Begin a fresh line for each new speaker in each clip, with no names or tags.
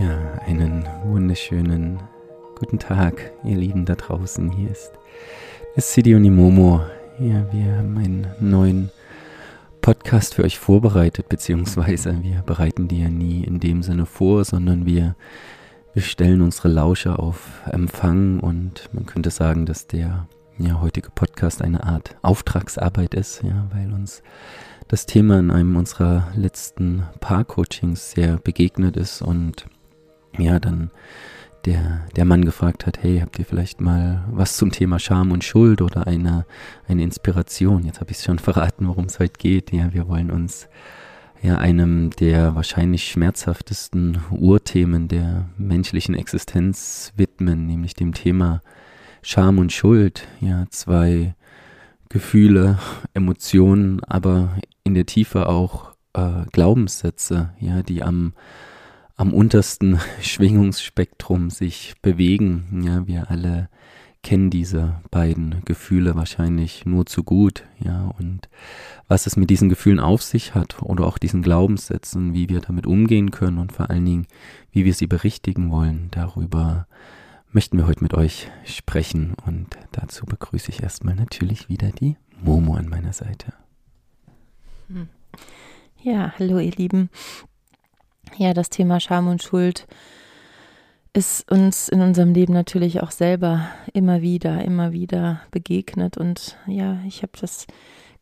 Ja, einen wunderschönen guten Tag, ihr Lieben da draußen. Hier ist das City Momo. Ja, wir haben einen neuen Podcast für euch vorbereitet, beziehungsweise wir bereiten die ja nie in dem Sinne vor, sondern wir, wir stellen unsere Lauscher auf Empfang und man könnte sagen, dass der ja, heutige Podcast eine Art Auftragsarbeit ist, ja, weil uns das Thema in einem unserer letzten Paar-Coachings sehr begegnet ist und ja, dann der, der Mann gefragt hat, hey, habt ihr vielleicht mal was zum Thema Scham und Schuld oder eine, eine Inspiration? Jetzt habe ich es schon verraten, worum es heute geht. Ja, wir wollen uns ja einem der wahrscheinlich schmerzhaftesten Urthemen der menschlichen Existenz widmen, nämlich dem Thema Scham und Schuld. Ja, zwei Gefühle, Emotionen, aber in der Tiefe auch äh, Glaubenssätze, ja, die am am untersten Schwingungsspektrum sich bewegen. Ja, wir alle kennen diese beiden Gefühle wahrscheinlich nur zu gut, ja, und was es mit diesen Gefühlen auf sich hat oder auch diesen Glaubenssätzen, wie wir damit umgehen können und vor allen Dingen, wie wir sie berichtigen wollen, darüber möchten wir heute mit euch sprechen und dazu begrüße ich erstmal natürlich wieder die Momo an meiner Seite.
Hm. Ja, hallo ihr Lieben ja, das Thema Scham und Schuld ist uns in unserem Leben natürlich auch selber immer wieder, immer wieder begegnet. Und ja, ich habe das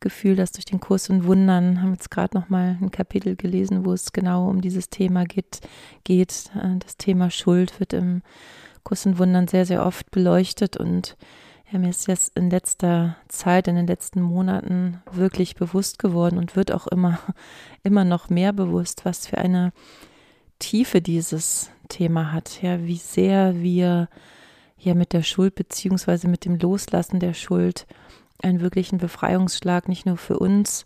Gefühl, dass durch den Kurs und Wundern haben jetzt gerade noch mal ein Kapitel gelesen, wo es genau um dieses Thema geht. geht. Das Thema Schuld wird im Kurs und Wundern sehr, sehr oft beleuchtet und ja, mir ist jetzt in letzter Zeit, in den letzten Monaten wirklich bewusst geworden und wird auch immer, immer noch mehr bewusst, was für eine Tiefe dieses Thema hat. Ja, wie sehr wir ja mit der Schuld beziehungsweise mit dem Loslassen der Schuld einen wirklichen Befreiungsschlag nicht nur für uns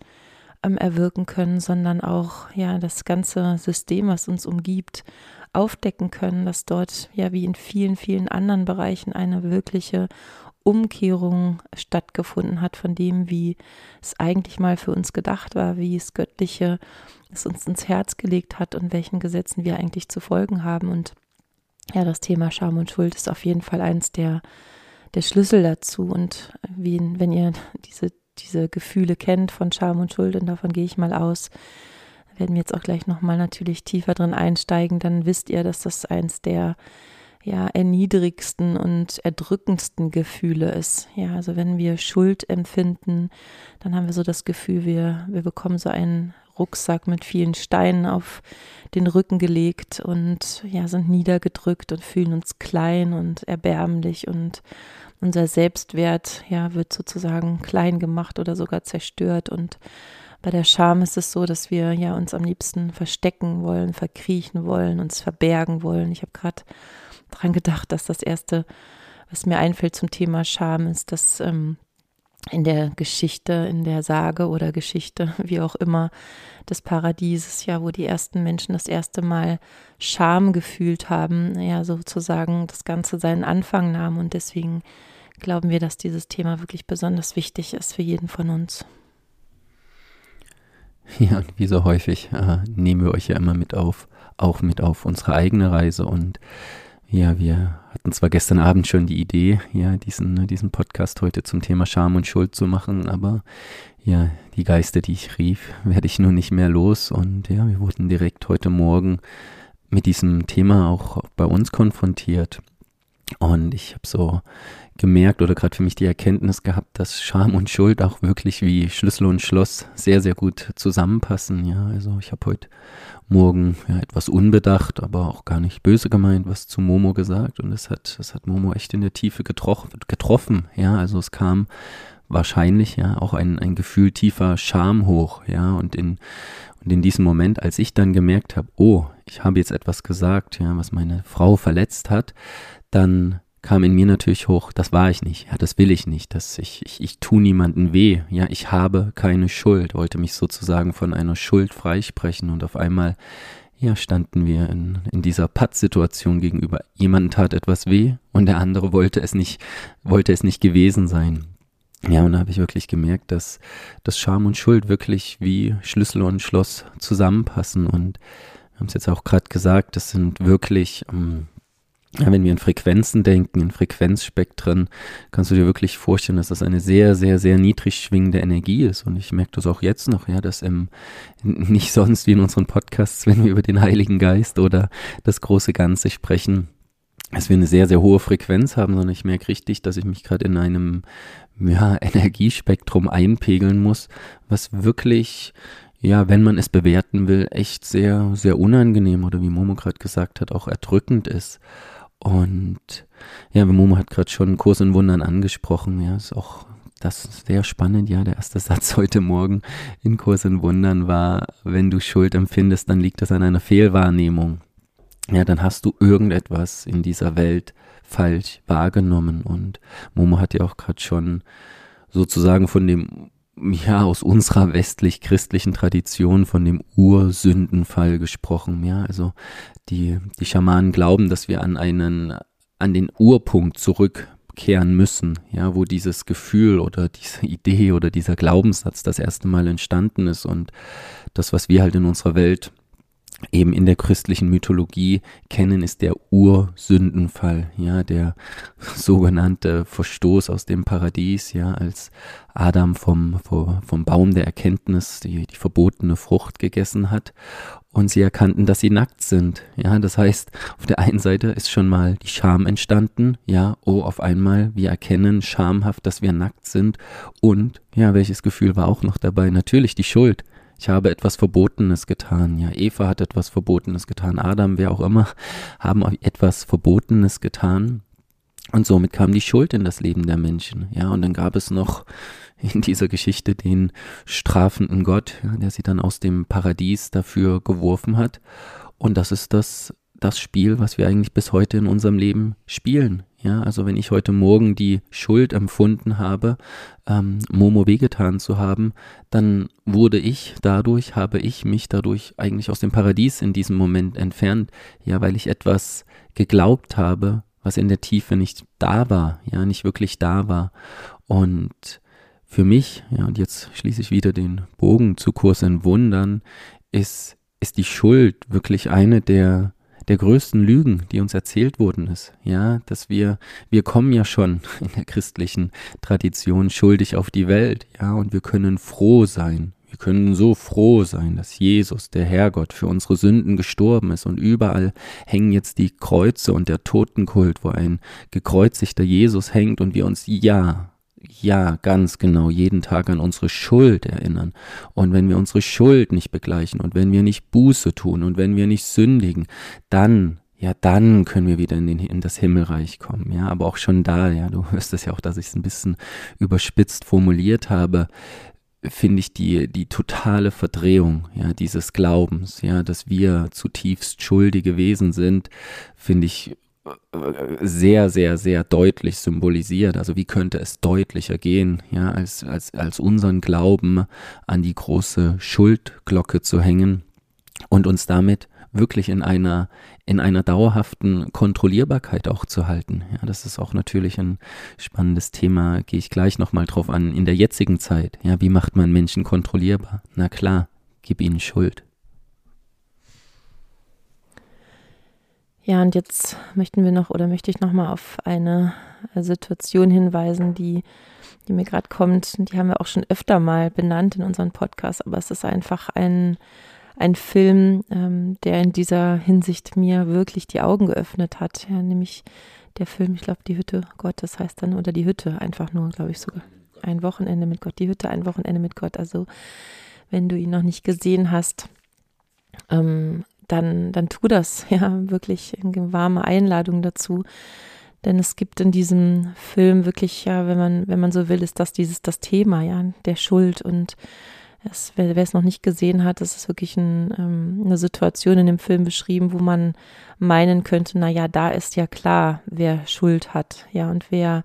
ähm, erwirken können, sondern auch ja das ganze System, was uns umgibt, aufdecken können, dass dort ja wie in vielen, vielen anderen Bereichen eine wirkliche Umkehrung stattgefunden hat von dem, wie es eigentlich mal für uns gedacht war, wie es Göttliche es uns ins Herz gelegt hat und welchen Gesetzen wir eigentlich zu folgen haben. Und ja, das Thema Scham und Schuld ist auf jeden Fall eins der, der Schlüssel dazu. Und wie, wenn ihr diese, diese Gefühle kennt von Scham und Schuld, und davon gehe ich mal aus, werden wir jetzt auch gleich nochmal natürlich tiefer drin einsteigen, dann wisst ihr, dass das eins der ja, erniedrigsten und erdrückendsten Gefühle ist. Ja, also wenn wir Schuld empfinden, dann haben wir so das Gefühl, wir, wir bekommen so einen Rucksack mit vielen Steinen auf den Rücken gelegt und ja, sind niedergedrückt und fühlen uns klein und erbärmlich und unser Selbstwert ja, wird sozusagen klein gemacht oder sogar zerstört und bei der Scham ist es so, dass wir ja uns am liebsten verstecken wollen, verkriechen wollen, uns verbergen wollen. Ich habe gerade dran gedacht, dass das erste, was mir einfällt zum Thema Scham, ist, dass ähm, in der Geschichte, in der Sage oder Geschichte, wie auch immer, des Paradieses, ja, wo die ersten Menschen das erste Mal Scham gefühlt haben, ja, sozusagen das Ganze seinen Anfang nahm. Und deswegen glauben wir, dass dieses Thema wirklich besonders wichtig ist für jeden von uns.
Ja, und wie so häufig äh, nehmen wir euch ja immer mit auf, auch mit auf unsere eigene Reise und ja, wir hatten zwar gestern Abend schon die Idee, ja, diesen, ne, diesen Podcast heute zum Thema Scham und Schuld zu machen, aber ja, die Geister, die ich rief, werde ich nun nicht mehr los und ja, wir wurden direkt heute Morgen mit diesem Thema auch bei uns konfrontiert. Und ich habe so gemerkt oder gerade für mich die Erkenntnis gehabt, dass Scham und Schuld auch wirklich wie Schlüssel und Schloss sehr, sehr gut zusammenpassen. Ja, also ich habe heute Morgen ja, etwas unbedacht, aber auch gar nicht böse gemeint, was zu Momo gesagt und es hat, es hat Momo echt in der Tiefe getroffen. Ja, also es kam wahrscheinlich ja auch ein, ein Gefühl tiefer Scham hoch. Ja, und in, und in diesem Moment, als ich dann gemerkt habe, oh, ich habe jetzt etwas gesagt, ja, was meine Frau verletzt hat, dann kam in mir natürlich hoch, das war ich nicht, ja, das will ich nicht, dass ich, ich, ich tu niemanden weh, ja, ich habe keine Schuld, wollte mich sozusagen von einer Schuld freisprechen und auf einmal, ja, standen wir in, in dieser Pattsituation gegenüber. Jemand tat etwas weh und der andere wollte es nicht, wollte es nicht gewesen sein. Ja, und da habe ich wirklich gemerkt, dass, dass Scham und Schuld wirklich wie Schlüssel und Schloss zusammenpassen und haben es jetzt auch gerade gesagt, das sind wirklich ähm, ja, wenn wir in Frequenzen denken, in Frequenzspektren, kannst du dir wirklich vorstellen, dass das eine sehr, sehr, sehr niedrig schwingende Energie ist. Und ich merke das auch jetzt noch, ja, dass im, nicht sonst wie in unseren Podcasts, wenn wir über den Heiligen Geist oder das große Ganze sprechen, dass wir eine sehr, sehr hohe Frequenz haben, sondern ich merke richtig, dass ich mich gerade in einem ja, Energiespektrum einpegeln muss, was wirklich ja, wenn man es bewerten will, echt sehr, sehr unangenehm oder wie Momo gerade gesagt hat, auch erdrückend ist. Und ja, Momo hat gerade schon Kurs in Wundern angesprochen. Ja, ist auch das sehr spannend. Ja, der erste Satz heute Morgen in Kurs in Wundern war, wenn du Schuld empfindest, dann liegt das an einer Fehlwahrnehmung. Ja, dann hast du irgendetwas in dieser Welt falsch wahrgenommen. Und Momo hat ja auch gerade schon sozusagen von dem ja, aus unserer westlich-christlichen Tradition von dem Ursündenfall gesprochen. Ja, also die, die Schamanen glauben, dass wir an einen, an den Urpunkt zurückkehren müssen, ja, wo dieses Gefühl oder diese Idee oder dieser Glaubenssatz das erste Mal entstanden ist und das, was wir halt in unserer Welt eben in der christlichen Mythologie kennen, ist der Ursündenfall, ja, der sogenannte Verstoß aus dem Paradies, ja, als Adam vom, vom Baum der Erkenntnis die, die verbotene Frucht gegessen hat. Und sie erkannten, dass sie nackt sind, ja, das heißt, auf der einen Seite ist schon mal die Scham entstanden, ja, oh, auf einmal, wir erkennen schamhaft, dass wir nackt sind. Und, ja, welches Gefühl war auch noch dabei? Natürlich die Schuld, ich habe etwas Verbotenes getan. Ja, Eva hat etwas Verbotenes getan. Adam, wer auch immer, haben etwas Verbotenes getan. Und somit kam die Schuld in das Leben der Menschen. Ja, und dann gab es noch in dieser Geschichte den strafenden Gott, ja, der sie dann aus dem Paradies dafür geworfen hat. Und das ist das, das Spiel, was wir eigentlich bis heute in unserem Leben spielen. Ja, also wenn ich heute Morgen die Schuld empfunden habe, ähm, Momo wehgetan zu haben, dann wurde ich dadurch, habe ich mich dadurch eigentlich aus dem Paradies in diesem Moment entfernt, ja, weil ich etwas geglaubt habe, was in der Tiefe nicht da war, ja, nicht wirklich da war. Und für mich, ja, und jetzt schließe ich wieder den Bogen zu Kurs in Wundern, ist, ist die Schuld wirklich eine der der größten Lügen, die uns erzählt wurden, ist, ja, dass wir, wir kommen ja schon in der christlichen Tradition schuldig auf die Welt, ja, und wir können froh sein. Wir können so froh sein, dass Jesus, der Herrgott, für unsere Sünden gestorben ist und überall hängen jetzt die Kreuze und der Totenkult, wo ein gekreuzigter Jesus hängt und wir uns ja ja, ganz genau, jeden Tag an unsere Schuld erinnern. Und wenn wir unsere Schuld nicht begleichen und wenn wir nicht Buße tun und wenn wir nicht sündigen, dann ja, dann können wir wieder in, den, in das Himmelreich kommen. Ja, aber auch schon da, ja, du hörst es ja auch, dass ich es ein bisschen überspitzt formuliert habe, finde ich die, die totale Verdrehung, ja, dieses Glaubens, ja, dass wir zutiefst schuldige Wesen sind, finde ich sehr, sehr, sehr deutlich symbolisiert. Also wie könnte es deutlicher gehen, ja, als, als, als unseren Glauben an die große Schuldglocke zu hängen und uns damit wirklich in einer, in einer dauerhaften Kontrollierbarkeit auch zu halten. Ja, das ist auch natürlich ein spannendes Thema, gehe ich gleich nochmal drauf an, in der jetzigen Zeit. Ja, wie macht man Menschen kontrollierbar? Na klar, gib ihnen Schuld.
Ja, und jetzt möchten wir noch oder möchte ich noch mal auf eine Situation hinweisen, die, die mir gerade kommt. Die haben wir auch schon öfter mal benannt in unserem Podcast, aber es ist einfach ein, ein Film, ähm, der in dieser Hinsicht mir wirklich die Augen geöffnet hat. Ja, nämlich der Film, ich glaube, die Hütte Gottes heißt dann, oder die Hütte, einfach nur, glaube ich, sogar. Ein Wochenende mit Gott, die Hütte, ein Wochenende mit Gott. Also, wenn du ihn noch nicht gesehen hast, ähm, dann, dann tu das. Ja, wirklich eine warme Einladung dazu. Denn es gibt in diesem Film wirklich, ja, wenn man, wenn man so will, ist das dieses, das Thema, ja, der Schuld. Und es, wer, wer es noch nicht gesehen hat, es ist wirklich ein, ähm, eine Situation in dem Film beschrieben, wo man meinen könnte, na ja, da ist ja klar, wer Schuld hat, ja, und wer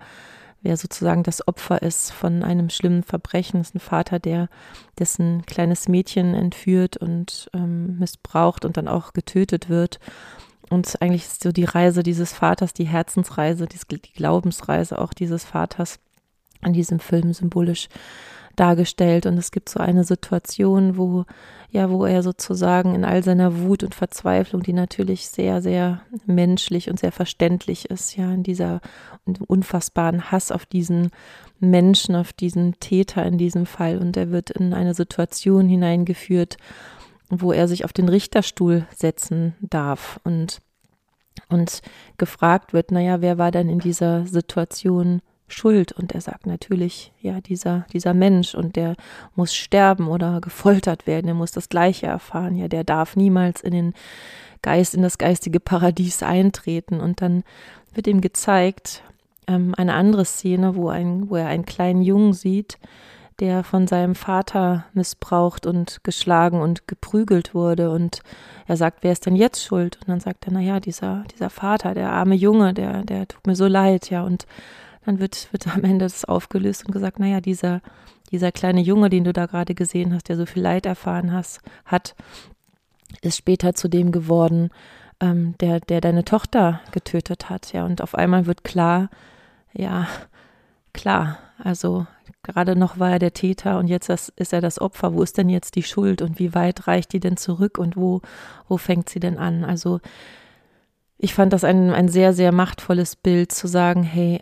wer sozusagen das Opfer ist von einem schlimmen Verbrechen. Ist ein Vater, der dessen kleines Mädchen entführt und ähm, missbraucht und dann auch getötet wird. Und eigentlich ist so die Reise dieses Vaters, die Herzensreise, die Glaubensreise auch dieses Vaters in diesem Film symbolisch dargestellt. Und es gibt so eine Situation, wo, ja, wo er sozusagen in all seiner Wut und Verzweiflung, die natürlich sehr, sehr menschlich und sehr verständlich ist, ja, in dieser unfassbaren Hass auf diesen Menschen, auf diesen Täter in diesem Fall. Und er wird in eine Situation hineingeführt, wo er sich auf den Richterstuhl setzen darf und, und gefragt wird, naja, wer war denn in dieser Situation schuld? Und er sagt natürlich, ja, dieser, dieser Mensch und der muss sterben oder gefoltert werden, er muss das Gleiche erfahren, ja, der darf niemals in den Geist, in das geistige Paradies eintreten. Und dann wird ihm gezeigt, ähm, eine andere Szene, wo, ein, wo er einen kleinen Jungen sieht, der von seinem Vater missbraucht und geschlagen und geprügelt wurde. Und er sagt, wer ist denn jetzt schuld? Und dann sagt er, naja, dieser, dieser Vater, der arme Junge, der, der tut mir so leid, ja. Und dann wird, wird am Ende das aufgelöst und gesagt, naja, dieser, dieser kleine Junge, den du da gerade gesehen hast, der so viel Leid erfahren hast, hat, ist später zu dem geworden, ähm, der, der deine Tochter getötet hat, ja. Und auf einmal wird klar, ja, klar, also gerade noch war er der Täter und jetzt ist er das Opfer. Wo ist denn jetzt die Schuld und wie weit reicht die denn zurück und wo, wo fängt sie denn an? Also ich fand das ein, ein sehr, sehr machtvolles Bild zu sagen, hey,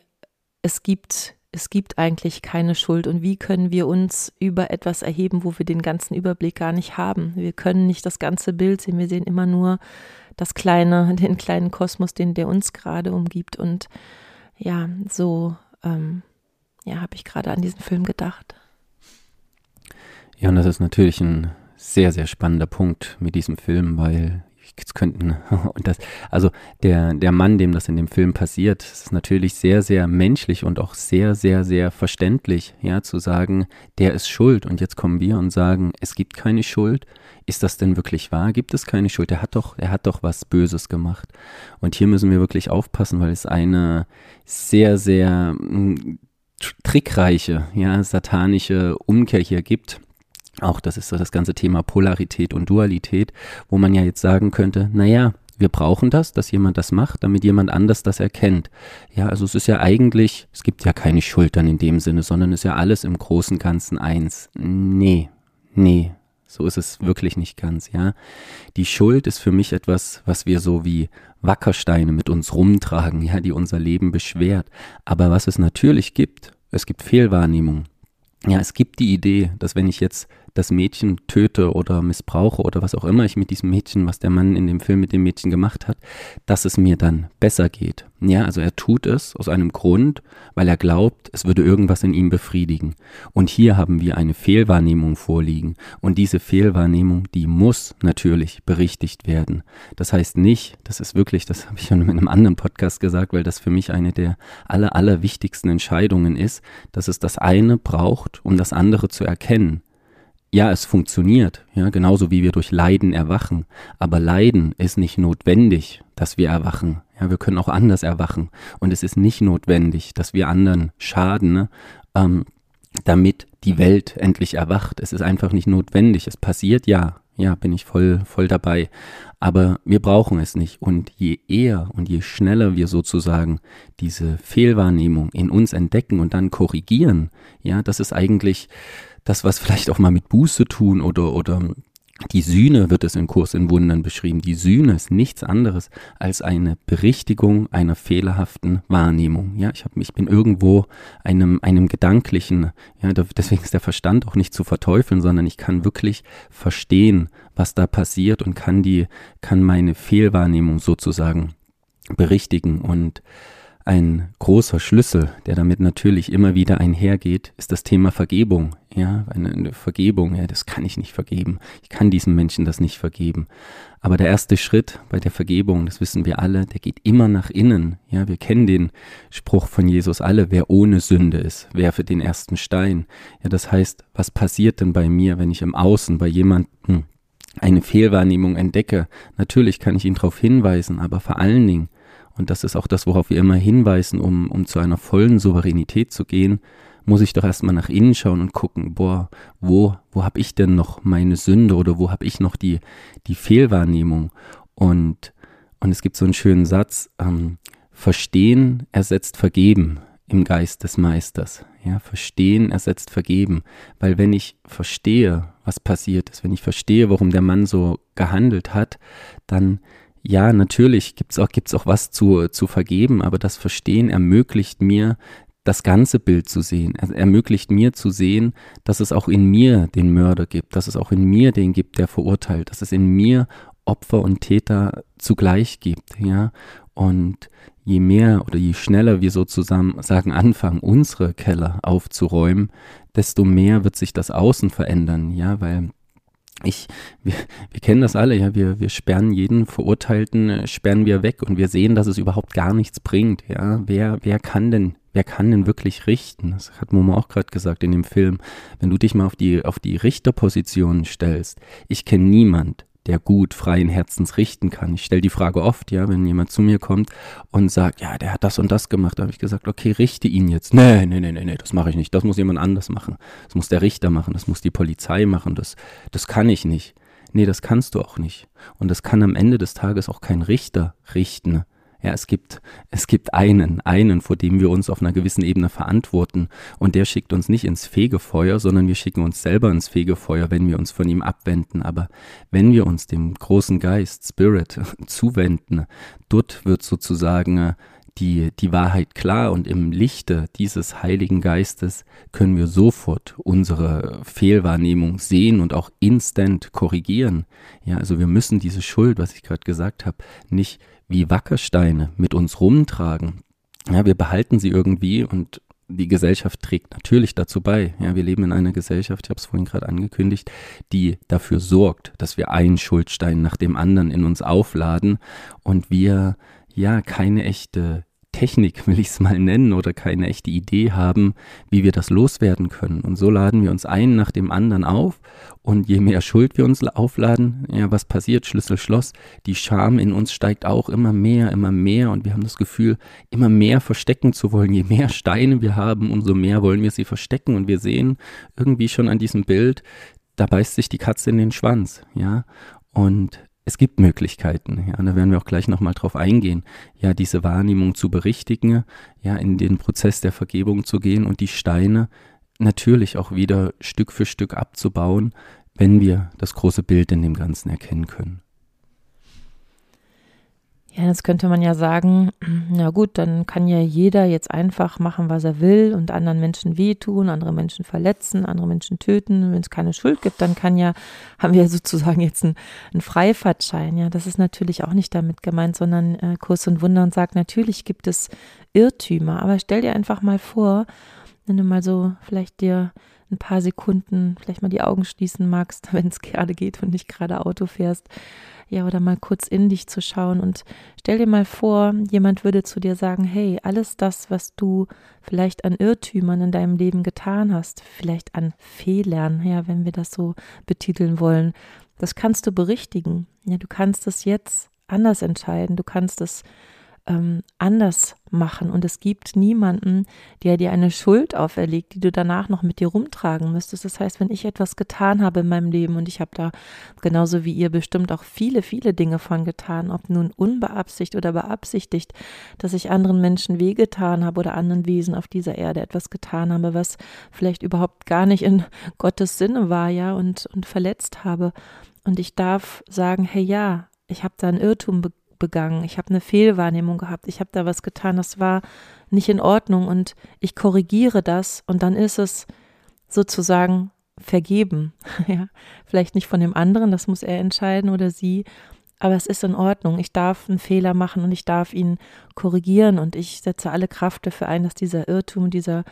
es gibt, es gibt eigentlich keine Schuld und wie können wir uns über etwas erheben, wo wir den ganzen Überblick gar nicht haben? Wir können nicht das ganze Bild sehen, wir sehen immer nur das kleine, den kleinen Kosmos, den der uns gerade umgibt und ja, so ähm, ja, habe ich gerade an diesen Film gedacht.
Ja, und das ist natürlich ein sehr, sehr spannender Punkt mit diesem Film, weil jetzt könnten, und das, also der, der Mann, dem das in dem Film passiert, ist natürlich sehr, sehr menschlich und auch sehr, sehr, sehr verständlich, ja, zu sagen, der ist schuld. Und jetzt kommen wir und sagen, es gibt keine Schuld. Ist das denn wirklich wahr? Gibt es keine Schuld? Er hat doch, er hat doch was Böses gemacht. Und hier müssen wir wirklich aufpassen, weil es eine sehr, sehr hm, trickreiche, ja, satanische Umkehr hier gibt auch das ist so das ganze Thema Polarität und Dualität, wo man ja jetzt sagen könnte, naja, wir brauchen das, dass jemand das macht, damit jemand anders das erkennt. Ja, also es ist ja eigentlich, es gibt ja keine Schuld dann in dem Sinne, sondern es ist ja alles im großen Ganzen eins. Nee, nee, so ist es wirklich nicht ganz, ja. Die Schuld ist für mich etwas, was wir so wie Wackersteine mit uns rumtragen, ja, die unser Leben beschwert. Aber was es natürlich gibt, es gibt Fehlwahrnehmung. Ja, es gibt die Idee, dass wenn ich jetzt das Mädchen töte oder missbrauche oder was auch immer ich mit diesem Mädchen, was der Mann in dem Film mit dem Mädchen gemacht hat, dass es mir dann besser geht. Ja, also er tut es aus einem Grund, weil er glaubt, es würde irgendwas in ihm befriedigen. Und hier haben wir eine Fehlwahrnehmung vorliegen. Und diese Fehlwahrnehmung, die muss natürlich berichtigt werden. Das heißt nicht, das ist wirklich, das habe ich schon in einem anderen Podcast gesagt, weil das für mich eine der aller, aller wichtigsten Entscheidungen ist, dass es das eine braucht, um das andere zu erkennen ja, es funktioniert, ja, genauso wie wir durch Leiden erwachen. Aber Leiden ist nicht notwendig, dass wir erwachen. Ja, wir können auch anders erwachen. Und es ist nicht notwendig, dass wir anderen schaden, ne, ähm, damit die Welt endlich erwacht. Es ist einfach nicht notwendig. Es passiert ja, ja, bin ich voll, voll dabei. Aber wir brauchen es nicht. Und je eher und je schneller wir sozusagen diese Fehlwahrnehmung in uns entdecken und dann korrigieren, ja, das ist eigentlich das, was vielleicht auch mal mit Buße tun oder, oder die Sühne wird es in Kurs in Wundern beschrieben. Die Sühne ist nichts anderes als eine Berichtigung einer fehlerhaften Wahrnehmung. Ja, ich, hab, ich bin irgendwo einem, einem gedanklichen, ja, deswegen ist der Verstand auch nicht zu verteufeln, sondern ich kann wirklich verstehen, was da passiert und kann die, kann meine Fehlwahrnehmung sozusagen berichtigen und ein großer Schlüssel, der damit natürlich immer wieder einhergeht, ist das Thema Vergebung. Ja, eine, Vergebung, ja, das kann ich nicht vergeben. Ich kann diesem Menschen das nicht vergeben. Aber der erste Schritt bei der Vergebung, das wissen wir alle, der geht immer nach innen. Ja, wir kennen den Spruch von Jesus alle, wer ohne Sünde ist, werfe den ersten Stein. Ja, das heißt, was passiert denn bei mir, wenn ich im Außen bei jemandem eine Fehlwahrnehmung entdecke? Natürlich kann ich ihn darauf hinweisen, aber vor allen Dingen und das ist auch das, worauf wir immer hinweisen, um, um zu einer vollen Souveränität zu gehen, muss ich doch erstmal nach innen schauen und gucken, boah, wo, wo habe ich denn noch meine Sünde oder wo habe ich noch die, die Fehlwahrnehmung? Und, und es gibt so einen schönen Satz, ähm, Verstehen ersetzt Vergeben. im Geist des Meisters. Ja, verstehen ersetzt vergeben. Weil wenn ich verstehe, was passiert ist, wenn ich verstehe, warum der Mann so gehandelt hat, dann ja, natürlich gibt's auch, gibt's auch was zu, zu vergeben, aber das Verstehen ermöglicht mir, das ganze Bild zu sehen. Er ermöglicht mir zu sehen, dass es auch in mir den Mörder gibt, dass es auch in mir den gibt, der verurteilt, dass es in mir Opfer und Täter zugleich gibt, ja. Und je mehr oder je schneller wir sozusagen sagen, anfangen, unsere Keller aufzuräumen, desto mehr wird sich das Außen verändern, ja, weil ich, wir, wir kennen das alle, ja, wir, wir sperren jeden Verurteilten, äh, sperren wir weg und wir sehen, dass es überhaupt gar nichts bringt, ja. Wer, wer kann denn, wer kann denn wirklich richten? Das hat Momo auch gerade gesagt in dem Film. Wenn du dich mal auf die, auf die Richterposition stellst, ich kenne niemand, der gut freien Herzens richten kann. Ich stelle die Frage oft, ja, wenn jemand zu mir kommt und sagt, ja, der hat das und das gemacht, da habe ich gesagt, okay, richte ihn jetzt. Nee, nee, nee, nee, nee, das mache ich nicht. Das muss jemand anders machen. Das muss der Richter machen, das muss die Polizei machen, das, das kann ich nicht. Nee, das kannst du auch nicht. Und das kann am Ende des Tages auch kein Richter richten. Ja, es gibt, es gibt einen, einen, vor dem wir uns auf einer gewissen Ebene verantworten. Und der schickt uns nicht ins Fegefeuer, sondern wir schicken uns selber ins Fegefeuer, wenn wir uns von ihm abwenden. Aber wenn wir uns dem großen Geist, Spirit, zuwenden, dort wird sozusagen äh, die, die Wahrheit klar und im Lichte dieses Heiligen Geistes können wir sofort unsere Fehlwahrnehmung sehen und auch instant korrigieren. Ja, also wir müssen diese Schuld, was ich gerade gesagt habe, nicht wie Wackersteine mit uns rumtragen. Ja, wir behalten sie irgendwie und die Gesellschaft trägt natürlich dazu bei. Ja, wir leben in einer Gesellschaft, ich habe es vorhin gerade angekündigt, die dafür sorgt, dass wir einen Schuldstein nach dem anderen in uns aufladen und wir ja keine echte Technik, will ich es mal nennen, oder keine echte Idee haben, wie wir das loswerden können. Und so laden wir uns einen nach dem anderen auf. Und je mehr Schuld wir uns aufladen, ja, was passiert? Schlüssel, Schloss. Die Scham in uns steigt auch immer mehr, immer mehr. Und wir haben das Gefühl, immer mehr verstecken zu wollen. Je mehr Steine wir haben, umso mehr wollen wir sie verstecken. Und wir sehen irgendwie schon an diesem Bild, da beißt sich die Katze in den Schwanz, ja. Und es gibt Möglichkeiten, ja, da werden wir auch gleich nochmal drauf eingehen, ja, diese Wahrnehmung zu berichtigen, ja, in den Prozess der Vergebung zu gehen und die Steine natürlich auch wieder Stück für Stück abzubauen, wenn wir das große Bild in dem Ganzen erkennen können.
Ja, jetzt könnte man ja sagen, na gut, dann kann ja jeder jetzt einfach machen, was er will und anderen Menschen wehtun, andere Menschen verletzen, andere Menschen töten. Wenn es keine Schuld gibt, dann kann ja, haben wir sozusagen jetzt einen, einen Freifahrtschein. Ja, das ist natürlich auch nicht damit gemeint, sondern äh, Kurs und Wunder und sagt, natürlich gibt es Irrtümer. Aber stell dir einfach mal vor, wenn du mal so vielleicht dir ein paar Sekunden vielleicht mal die Augen schließen magst, wenn es gerade geht und nicht gerade Auto fährst ja, oder mal kurz in dich zu schauen und stell dir mal vor, jemand würde zu dir sagen, hey, alles das, was du vielleicht an Irrtümern in deinem Leben getan hast, vielleicht an Fehlern, ja, wenn wir das so betiteln wollen, das kannst du berichtigen. Ja, du kannst es jetzt anders entscheiden, du kannst es ähm, anders machen. Und es gibt niemanden, der dir eine Schuld auferlegt, die du danach noch mit dir rumtragen müsstest. Das heißt, wenn ich etwas getan habe in meinem Leben und ich habe da genauso wie ihr bestimmt auch viele, viele Dinge von getan, ob nun unbeabsichtigt oder beabsichtigt, dass ich anderen Menschen wehgetan habe oder anderen Wesen auf dieser Erde etwas getan habe, was vielleicht überhaupt gar nicht in Gottes Sinne war, ja, und, und verletzt habe. Und ich darf sagen, hey ja, ich habe da einen Irrtum begangen begangen, ich habe eine Fehlwahrnehmung gehabt, ich habe da was getan, das war nicht in Ordnung und ich korrigiere das und dann ist es sozusagen vergeben. ja, vielleicht nicht von dem anderen, das muss er entscheiden oder sie, aber es ist in Ordnung. Ich darf einen Fehler machen und ich darf ihn korrigieren und ich setze alle Kraft dafür ein, dass dieser Irrtum, dieser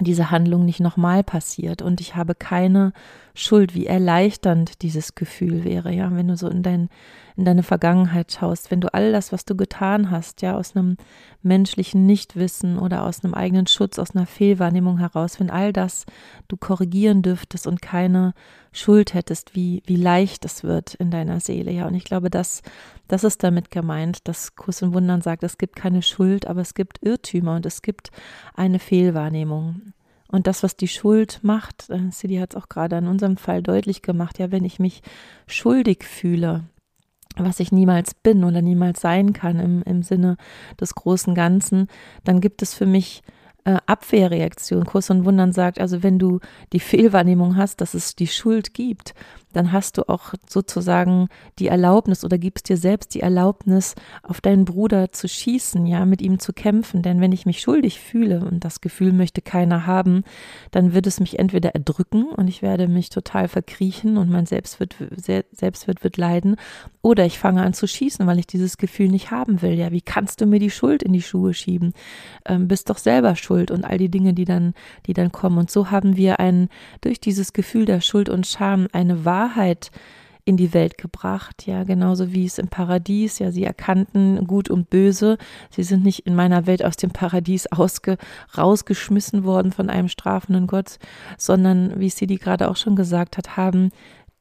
diese Handlung nicht nochmal passiert und ich habe keine Schuld, wie erleichternd dieses Gefühl wäre, ja, wenn du so in dein in deine Vergangenheit schaust, wenn du all das, was du getan hast, ja, aus einem menschlichen Nichtwissen oder aus einem eigenen Schutz, aus einer Fehlwahrnehmung heraus, wenn all das du korrigieren dürftest und keine Schuld hättest, wie, wie leicht es wird in deiner Seele, ja. Und ich glaube, das, das ist damit gemeint, dass Kurs und Wundern sagt, es gibt keine Schuld, aber es gibt Irrtümer und es gibt eine Fehlwahrnehmung. Und das, was die Schuld macht, äh, Sidi hat es auch gerade in unserem Fall deutlich gemacht, ja, wenn ich mich schuldig fühle, was ich niemals bin oder niemals sein kann im, im Sinne des großen Ganzen, dann gibt es für mich äh, Abwehrreaktion. Kurs und Wundern sagt, also wenn du die Fehlwahrnehmung hast, dass es die Schuld gibt, dann hast du auch sozusagen die Erlaubnis oder gibst dir selbst die Erlaubnis, auf deinen Bruder zu schießen, ja, mit ihm zu kämpfen. Denn wenn ich mich schuldig fühle, und das Gefühl möchte keiner haben, dann wird es mich entweder erdrücken und ich werde mich total verkriechen und mein Selbstwert, Selbstwert wird leiden, oder ich fange an zu schießen, weil ich dieses Gefühl nicht haben will. Ja, wie kannst du mir die Schuld in die Schuhe schieben? Ähm, bist doch selber schuld und all die Dinge, die dann, die dann kommen. Und so haben wir ein, durch dieses Gefühl der Schuld und Scham eine Wahrheit Wahrheit in die Welt gebracht, ja, genauso wie es im Paradies, ja, sie erkannten Gut und Böse. Sie sind nicht in meiner Welt aus dem Paradies ausge, rausgeschmissen worden von einem strafenden Gott, sondern, wie Sidi gerade auch schon gesagt hat, haben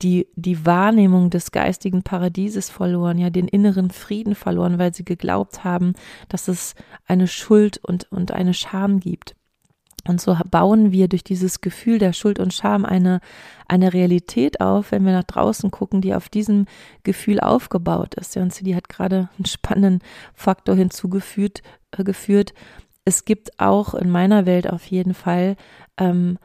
die, die Wahrnehmung des geistigen Paradieses verloren, ja, den inneren Frieden verloren, weil sie geglaubt haben, dass es eine Schuld und, und eine Scham gibt. Und so bauen wir durch dieses Gefühl der Schuld und Scham eine, eine Realität auf, wenn wir nach draußen gucken, die auf diesem Gefühl aufgebaut ist. Und Sidi hat gerade einen spannenden Faktor hinzugefügt. Äh, geführt. Es gibt auch in meiner Welt auf jeden Fall ähm,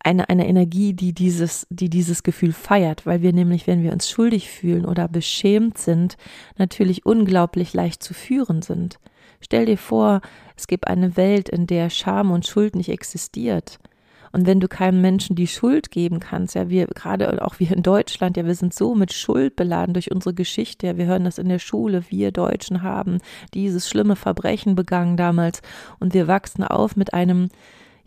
eine, eine Energie, die dieses, die dieses Gefühl feiert, weil wir nämlich, wenn wir uns schuldig fühlen oder beschämt sind, natürlich unglaublich leicht zu führen sind. Stell dir vor, es gibt eine Welt, in der Scham und Schuld nicht existiert. Und wenn du keinem Menschen die Schuld geben kannst, ja, wir gerade auch wir in Deutschland, ja, wir sind so mit Schuld beladen durch unsere Geschichte, ja, wir hören das in der Schule, wir Deutschen haben dieses schlimme Verbrechen begangen damals und wir wachsen auf mit einem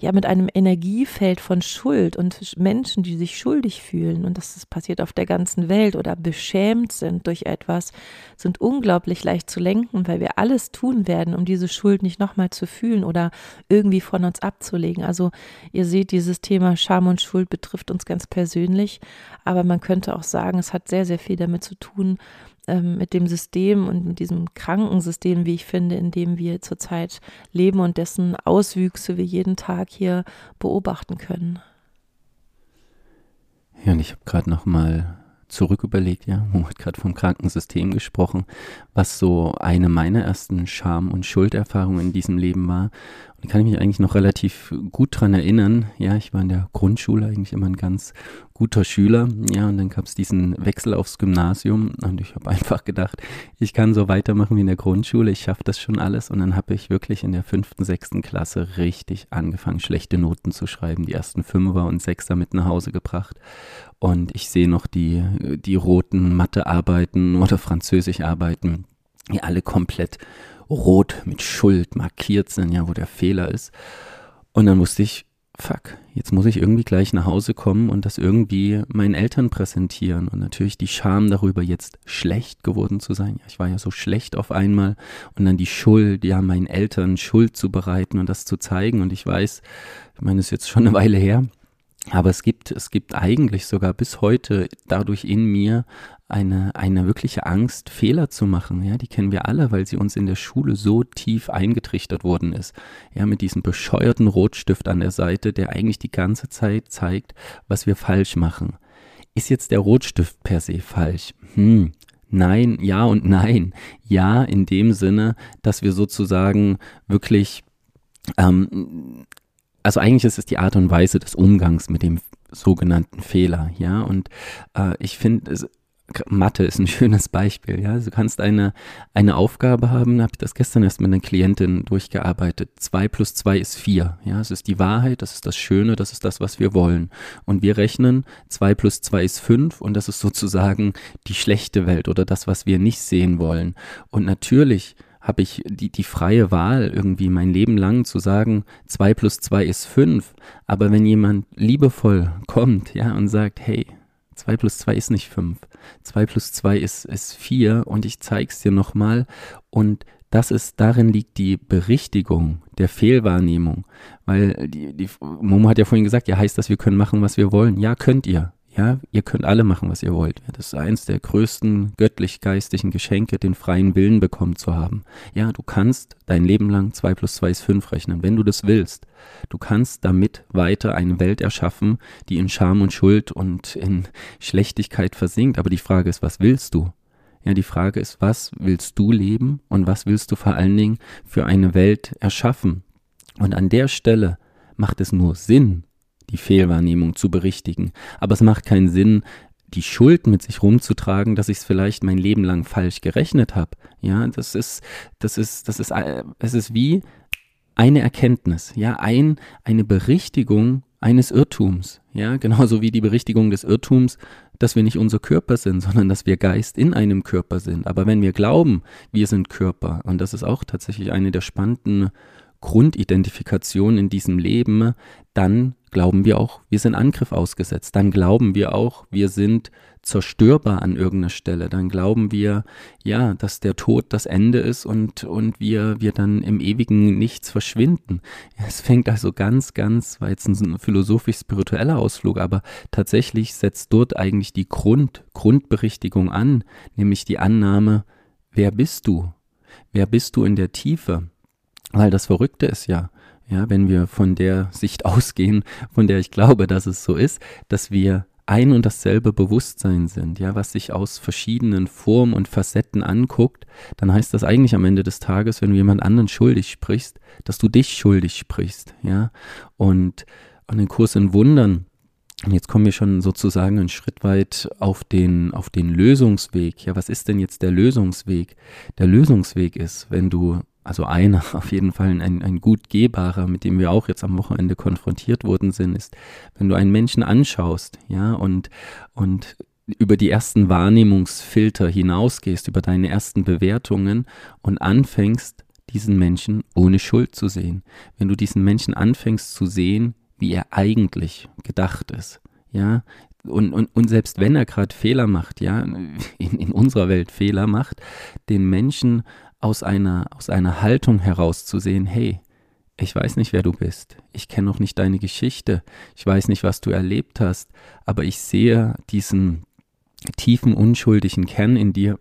ja mit einem Energiefeld von Schuld und Menschen, die sich schuldig fühlen und das passiert auf der ganzen Welt oder beschämt sind durch etwas, sind unglaublich leicht zu lenken, weil wir alles tun werden, um diese Schuld nicht nochmal zu fühlen oder irgendwie von uns abzulegen. Also ihr seht, dieses Thema Scham und Schuld betrifft uns ganz persönlich, aber man könnte auch sagen, es hat sehr, sehr viel damit zu tun, ähm, mit dem System und mit diesem Krankensystem, wie ich finde, in dem wir zurzeit leben und dessen Auswüchse wir jeden Tag hier beobachten können.
Ja, und ich habe gerade noch mal zurück überlegt, ja, Mo hat gerade vom Krankensystem gesprochen, was so eine meiner ersten Scham- und Schulderfahrungen in diesem Leben war. Und kann ich mich eigentlich noch relativ gut dran erinnern. Ja, ich war in der Grundschule eigentlich immer ein ganz guter Schüler. Ja, und dann gab es diesen Wechsel aufs Gymnasium und ich habe einfach gedacht, ich kann so weitermachen wie in der Grundschule, ich schaffe das schon alles. Und dann habe ich wirklich in der fünften, sechsten Klasse richtig angefangen, schlechte Noten zu schreiben, die ersten Fünfer und Sechser mit nach Hause gebracht. Und ich sehe noch die, die roten Mathearbeiten oder Französischarbeiten, die alle komplett rot mit Schuld markiert sind, ja, wo der Fehler ist. Und dann wusste ich, fuck, jetzt muss ich irgendwie gleich nach Hause kommen und das irgendwie meinen Eltern präsentieren. Und natürlich die Scham darüber, jetzt schlecht geworden zu sein. Ja, ich war ja so schlecht auf einmal. Und dann die Schuld, ja, meinen Eltern Schuld zu bereiten und das zu zeigen. Und ich weiß, ich meine, es ist jetzt schon eine Weile her, aber es gibt, es gibt eigentlich sogar bis heute dadurch in mir eine, eine wirkliche Angst, Fehler zu machen. Ja, die kennen wir alle, weil sie uns in der Schule so tief eingetrichtert worden ist. Ja, mit diesem bescheuerten Rotstift an der Seite, der eigentlich die ganze Zeit zeigt, was wir falsch machen. Ist jetzt der Rotstift per se falsch? Hm, Nein, ja und nein. Ja, in dem Sinne, dass wir sozusagen wirklich ähm, also eigentlich ist es die Art und Weise des Umgangs mit dem sogenannten Fehler, ja. Und äh, ich finde, Mathe ist ein schönes Beispiel, ja. Du kannst eine, eine Aufgabe haben, habe ich das gestern erst mit einer Klientin durchgearbeitet. Zwei plus zwei ist vier, ja. Es ist die Wahrheit, das ist das Schöne, das ist das, was wir wollen. Und wir rechnen, zwei plus zwei ist fünf und das ist sozusagen die schlechte Welt oder das, was wir nicht sehen wollen. Und natürlich habe ich die, die freie Wahl, irgendwie mein Leben lang zu sagen, zwei plus zwei ist fünf. Aber wenn jemand liebevoll kommt, ja, und sagt, hey, zwei plus zwei ist nicht fünf, zwei plus zwei ist, ist vier und ich zeig's dir nochmal und das ist, darin liegt die Berichtigung der Fehlwahrnehmung. Weil die, die Momo hat ja vorhin gesagt, ja, heißt das, wir können machen, was wir wollen. Ja, könnt ihr. Ja, ihr könnt alle machen, was ihr wollt. Das ist eins der größten göttlich-geistigen Geschenke, den freien Willen bekommen zu haben. Ja, du kannst dein Leben lang zwei plus zwei ist fünf rechnen, wenn du das willst. Du kannst damit weiter eine Welt erschaffen, die in Scham und Schuld und in Schlechtigkeit versinkt. Aber die Frage ist, was willst du? Ja, die Frage ist, was willst du leben und was willst du vor allen Dingen für eine Welt erschaffen? Und an der Stelle macht es nur Sinn, die Fehlwahrnehmung zu berichtigen. Aber es macht keinen Sinn, die Schuld mit sich rumzutragen, dass ich es vielleicht mein Leben lang falsch gerechnet habe. Ja, das ist, das ist, das ist, äh, es ist wie eine Erkenntnis, ja, ein, eine Berichtigung eines Irrtums, ja, genauso wie die Berichtigung des Irrtums, dass wir nicht unser Körper sind, sondern dass wir Geist in einem Körper sind. Aber wenn wir glauben, wir sind Körper, und das ist auch tatsächlich eine der spannenden Grundidentifikation in diesem Leben, dann glauben wir auch, wir sind Angriff ausgesetzt. Dann glauben wir auch, wir sind zerstörbar an irgendeiner Stelle. Dann glauben wir, ja, dass der Tod das Ende ist und, und wir, wir dann im ewigen Nichts verschwinden. Es fängt also ganz, ganz, war jetzt ein philosophisch-spiritueller Ausflug, aber tatsächlich setzt dort eigentlich die Grund, Grundberichtigung an, nämlich die Annahme, wer bist du? Wer bist du in der Tiefe? Weil das Verrückte ist ja, ja, wenn wir von der Sicht ausgehen, von der ich glaube, dass es so ist, dass wir ein und dasselbe Bewusstsein sind, ja, was sich aus verschiedenen Formen und Facetten anguckt, dann heißt das eigentlich am Ende des Tages, wenn du jemand anderen schuldig sprichst, dass du dich schuldig sprichst, ja. Und an den Kurs in Wundern, und jetzt kommen wir schon sozusagen einen Schritt weit auf den, auf den Lösungsweg. Ja, was ist denn jetzt der Lösungsweg? Der Lösungsweg ist, wenn du also einer auf jeden Fall ein, ein gut gehbarer, mit dem wir auch jetzt am Wochenende konfrontiert worden sind, ist, wenn du einen Menschen anschaust, ja, und, und über die ersten Wahrnehmungsfilter hinausgehst, über deine ersten Bewertungen und anfängst, diesen Menschen ohne Schuld zu sehen. Wenn du diesen Menschen anfängst zu sehen, wie er eigentlich gedacht ist, ja, und, und, und selbst wenn er gerade Fehler macht, ja, in, in unserer Welt Fehler macht, den Menschen aus einer, aus einer Haltung heraus zu sehen, hey, ich weiß nicht, wer du bist, ich kenne noch nicht deine Geschichte, ich weiß nicht, was du erlebt hast, aber ich sehe diesen tiefen, unschuldigen Kern in dir,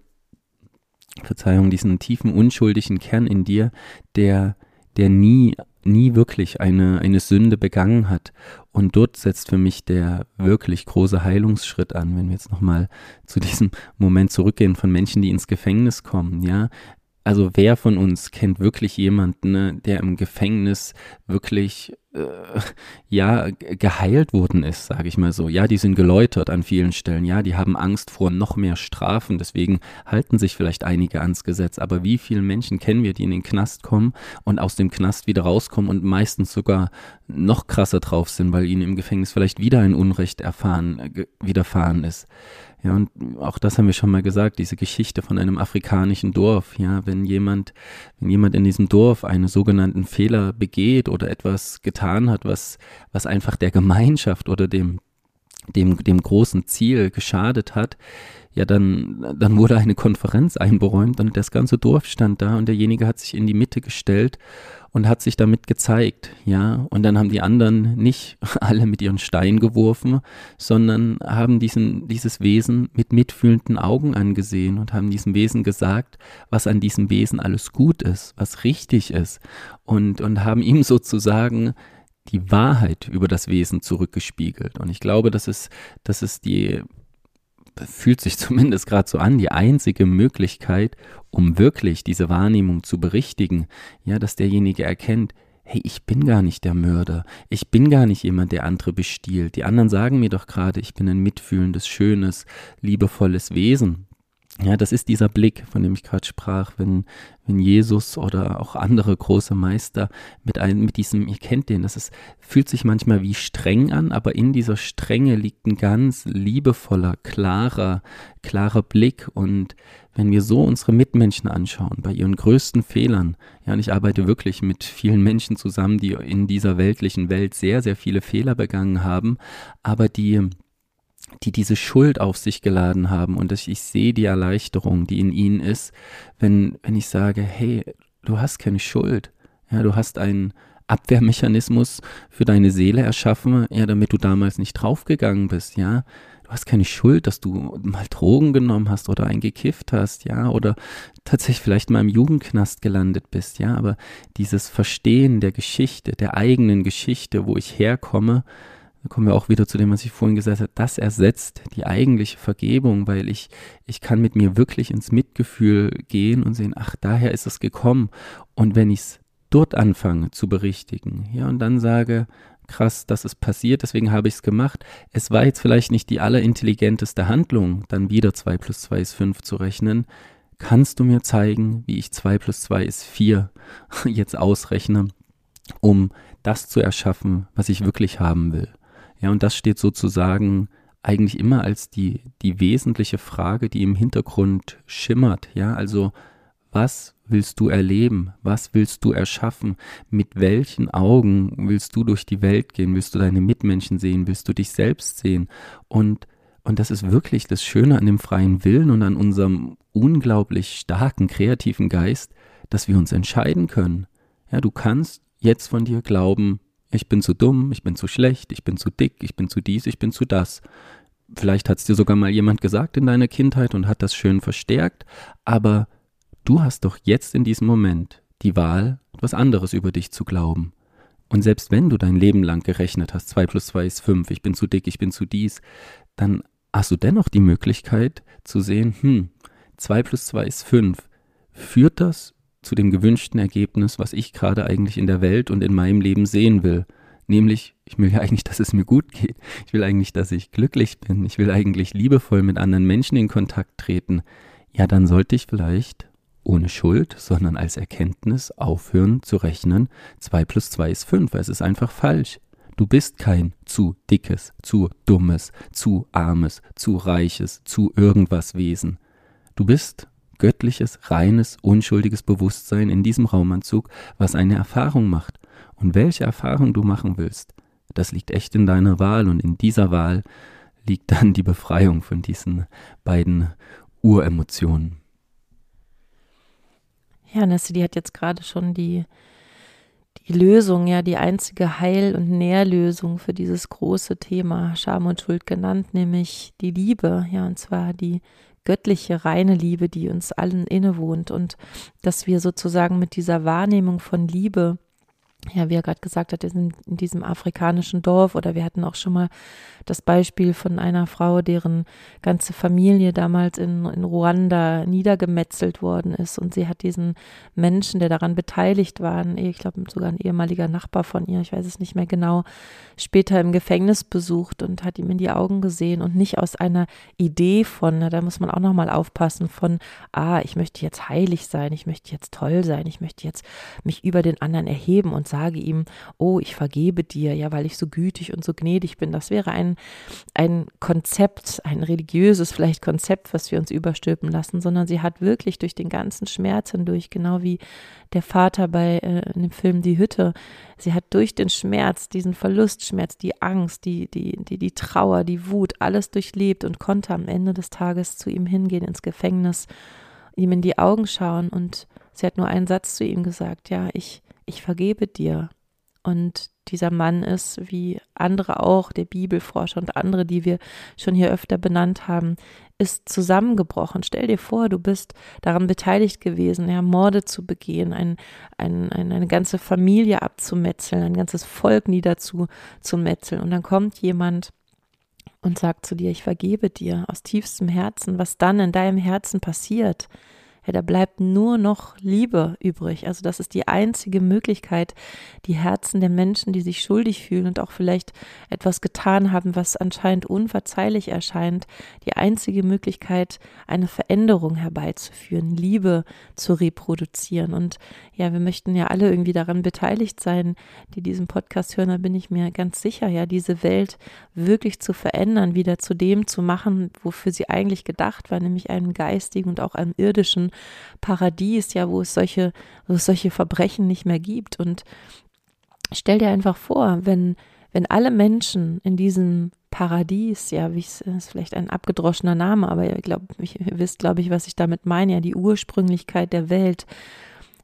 Verzeihung, diesen tiefen, unschuldigen Kern in dir, der, der nie, nie wirklich eine, eine Sünde begangen hat. Und dort setzt für mich der wirklich große Heilungsschritt an, wenn wir jetzt nochmal zu diesem Moment zurückgehen von Menschen, die ins Gefängnis kommen, ja also wer von uns kennt wirklich jemanden, ne, der im Gefängnis wirklich äh, ja geheilt worden ist, sage ich mal so. Ja, die sind geläutert an vielen Stellen. Ja, die haben Angst vor noch mehr Strafen. Deswegen halten sich vielleicht einige ans Gesetz. Aber wie viele Menschen kennen wir, die in den Knast kommen und aus dem Knast wieder rauskommen und meistens sogar noch krasser drauf sind, weil ihnen im Gefängnis vielleicht wieder ein Unrecht erfahren äh, widerfahren ist. Ja, und auch das haben wir schon mal gesagt, diese Geschichte von einem afrikanischen Dorf. Ja, wenn jemand, wenn jemand in diesem Dorf einen sogenannten Fehler begeht oder etwas getan hat, was, was einfach der Gemeinschaft oder dem, dem, dem großen Ziel geschadet hat, ja, dann, dann wurde eine Konferenz einberäumt und das ganze Dorf stand da und derjenige hat sich in die Mitte gestellt und hat sich damit gezeigt, ja. Und dann haben die anderen nicht alle mit ihren Steinen geworfen, sondern haben diesen, dieses Wesen mit mitfühlenden Augen angesehen und haben diesem Wesen gesagt, was an diesem Wesen alles gut ist, was richtig ist und, und haben ihm sozusagen die Wahrheit über das Wesen zurückgespiegelt. Und ich glaube, das ist, das ist die fühlt sich zumindest gerade so an, die einzige Möglichkeit, um wirklich diese Wahrnehmung zu berichtigen, ja, dass derjenige erkennt, hey, ich bin gar nicht der Mörder, ich bin gar nicht jemand, der andere bestiehlt. Die anderen sagen mir doch gerade, ich bin ein mitfühlendes, schönes, liebevolles Wesen. Ja, das ist dieser Blick, von dem ich gerade sprach, wenn, wenn Jesus oder auch andere große Meister mit einem, mit diesem, ihr kennt den, das ist, fühlt sich manchmal wie streng an, aber in dieser Strenge liegt ein ganz liebevoller, klarer, klarer Blick. Und wenn wir so unsere Mitmenschen anschauen, bei ihren größten Fehlern, ja, und ich arbeite wirklich mit vielen Menschen zusammen, die in dieser weltlichen Welt sehr, sehr viele Fehler begangen haben, aber die die diese Schuld auf sich geladen haben und dass ich sehe die Erleichterung, die in ihnen ist, wenn, wenn ich sage, hey, du hast keine Schuld. Ja, du hast einen Abwehrmechanismus für deine Seele erschaffen, ja, damit du damals nicht draufgegangen bist, ja. Du hast keine Schuld, dass du mal Drogen genommen hast oder eingekifft hast, ja, oder tatsächlich vielleicht mal im Jugendknast gelandet bist, ja, aber dieses Verstehen der Geschichte, der eigenen Geschichte, wo ich herkomme, da kommen wir auch wieder zu dem, was ich vorhin gesagt habe, das ersetzt die eigentliche Vergebung, weil ich, ich kann mit mir wirklich ins Mitgefühl gehen und sehen, ach, daher ist es gekommen. Und wenn ich es dort anfange zu berichtigen, ja, und dann sage, krass, das ist passiert, deswegen habe ich es gemacht. Es war jetzt vielleicht nicht die allerintelligenteste Handlung, dann wieder 2 plus 2 ist 5 zu rechnen. Kannst du mir zeigen, wie ich 2 plus 2 ist 4 jetzt ausrechne, um das zu erschaffen, was ich wirklich haben will? Ja, und das steht sozusagen eigentlich immer als die, die wesentliche Frage, die im Hintergrund schimmert. Ja, also was willst du erleben? Was willst du erschaffen? Mit welchen Augen willst du durch die Welt gehen? Willst du deine Mitmenschen sehen? Willst du dich selbst sehen? Und, und das ist wirklich das Schöne an dem freien Willen und an unserem unglaublich starken kreativen Geist, dass wir uns entscheiden können. Ja, du kannst jetzt von dir glauben, ich bin zu dumm, ich bin zu schlecht, ich bin zu dick, ich bin zu dies, ich bin zu das. Vielleicht hat es dir sogar mal jemand gesagt in deiner Kindheit und hat das schön verstärkt, aber du hast doch jetzt in diesem Moment die Wahl, etwas anderes über dich zu glauben. Und selbst wenn du dein Leben lang gerechnet hast, 2 plus 2 ist 5, ich bin zu dick, ich bin zu dies, dann hast du dennoch die Möglichkeit zu sehen, hm, 2 plus 2 ist 5. Führt das zu dem gewünschten Ergebnis, was ich gerade eigentlich in der Welt und in meinem Leben sehen will? Nämlich, ich will ja eigentlich, dass es mir gut geht. Ich will eigentlich, dass ich glücklich bin. Ich will eigentlich liebevoll mit anderen Menschen in Kontakt treten. Ja, dann sollte ich vielleicht ohne Schuld, sondern als Erkenntnis aufhören zu rechnen, 2 plus 2 ist 5, es ist einfach falsch. Du bist kein zu dickes, zu dummes, zu armes, zu reiches, zu irgendwas Wesen. Du bist göttliches, reines, unschuldiges Bewusstsein in diesem Raumanzug, was eine Erfahrung macht. Und welche Erfahrung du machen willst, das liegt echt in deiner Wahl und in dieser Wahl liegt dann die Befreiung von diesen beiden Uremotionen.
Ja, Nessie, die hat jetzt gerade schon die, die Lösung, ja, die einzige Heil- und Nährlösung für dieses große Thema Scham und Schuld genannt, nämlich die Liebe, ja, und zwar die göttliche, reine Liebe, die uns allen innewohnt und dass wir sozusagen mit dieser Wahrnehmung von Liebe ja, wie er gerade gesagt hat, in, diesem afrikanischen Dorf oder wir hatten auch schon mal das Beispiel von einer Frau, deren ganze Familie damals in, in Ruanda niedergemetzelt worden ist und sie hat diesen Menschen, der daran beteiligt war, ich glaube sogar ein ehemaliger Nachbar von ihr, ich weiß es nicht mehr genau, später im Gefängnis besucht und hat ihm in die Augen gesehen und nicht aus einer Idee von, da muss man auch nochmal aufpassen, von, ah, ich möchte jetzt heilig sein, ich möchte jetzt toll sein, ich möchte jetzt mich über den anderen erheben und sage ihm, oh, ich vergebe dir, ja, weil ich so gütig und so gnädig bin. Das wäre ein, ein Konzept, ein religiöses vielleicht Konzept, was wir uns überstülpen lassen, sondern sie hat wirklich durch den ganzen Schmerz hindurch, genau wie der Vater bei äh, dem Film Die Hütte, sie hat durch den Schmerz, diesen Verlustschmerz, die Angst, die, die, die, die Trauer, die Wut, alles durchlebt und konnte am Ende des Tages zu ihm hingehen ins Gefängnis, ihm in die Augen schauen und sie hat nur einen Satz zu ihm gesagt, ja, ich, ich vergebe dir. Und dieser Mann ist, wie andere auch, der Bibelforscher und andere, die wir schon hier öfter benannt haben, ist zusammengebrochen. Stell dir vor, du bist daran beteiligt gewesen, ja, Morde zu begehen, ein, ein, ein, eine ganze Familie abzumetzeln, ein ganzes Volk niederzumetzeln. Und dann kommt jemand und sagt zu dir, ich vergebe dir aus tiefstem Herzen, was dann in deinem Herzen passiert ja, da bleibt nur noch Liebe übrig. Also das ist die einzige Möglichkeit, die Herzen der Menschen, die sich schuldig fühlen und auch vielleicht etwas getan haben, was anscheinend unverzeihlich erscheint, die einzige Möglichkeit, eine Veränderung herbeizuführen, Liebe zu reproduzieren. Und ja, wir möchten ja alle irgendwie daran beteiligt sein, die diesen Podcast hören, da bin ich mir ganz sicher, ja, diese Welt wirklich zu verändern, wieder zu dem zu machen, wofür sie eigentlich gedacht war, nämlich einem geistigen und auch einem irdischen Paradies, ja, wo es solche, wo es solche Verbrechen nicht mehr gibt. Und stell dir einfach vor, wenn, wenn alle Menschen in diesem Paradies, ja, wie es ist vielleicht ein abgedroschener Name, aber ihr, glaub, ihr wisst, glaube ich, was ich damit meine, ja, die Ursprünglichkeit der Welt,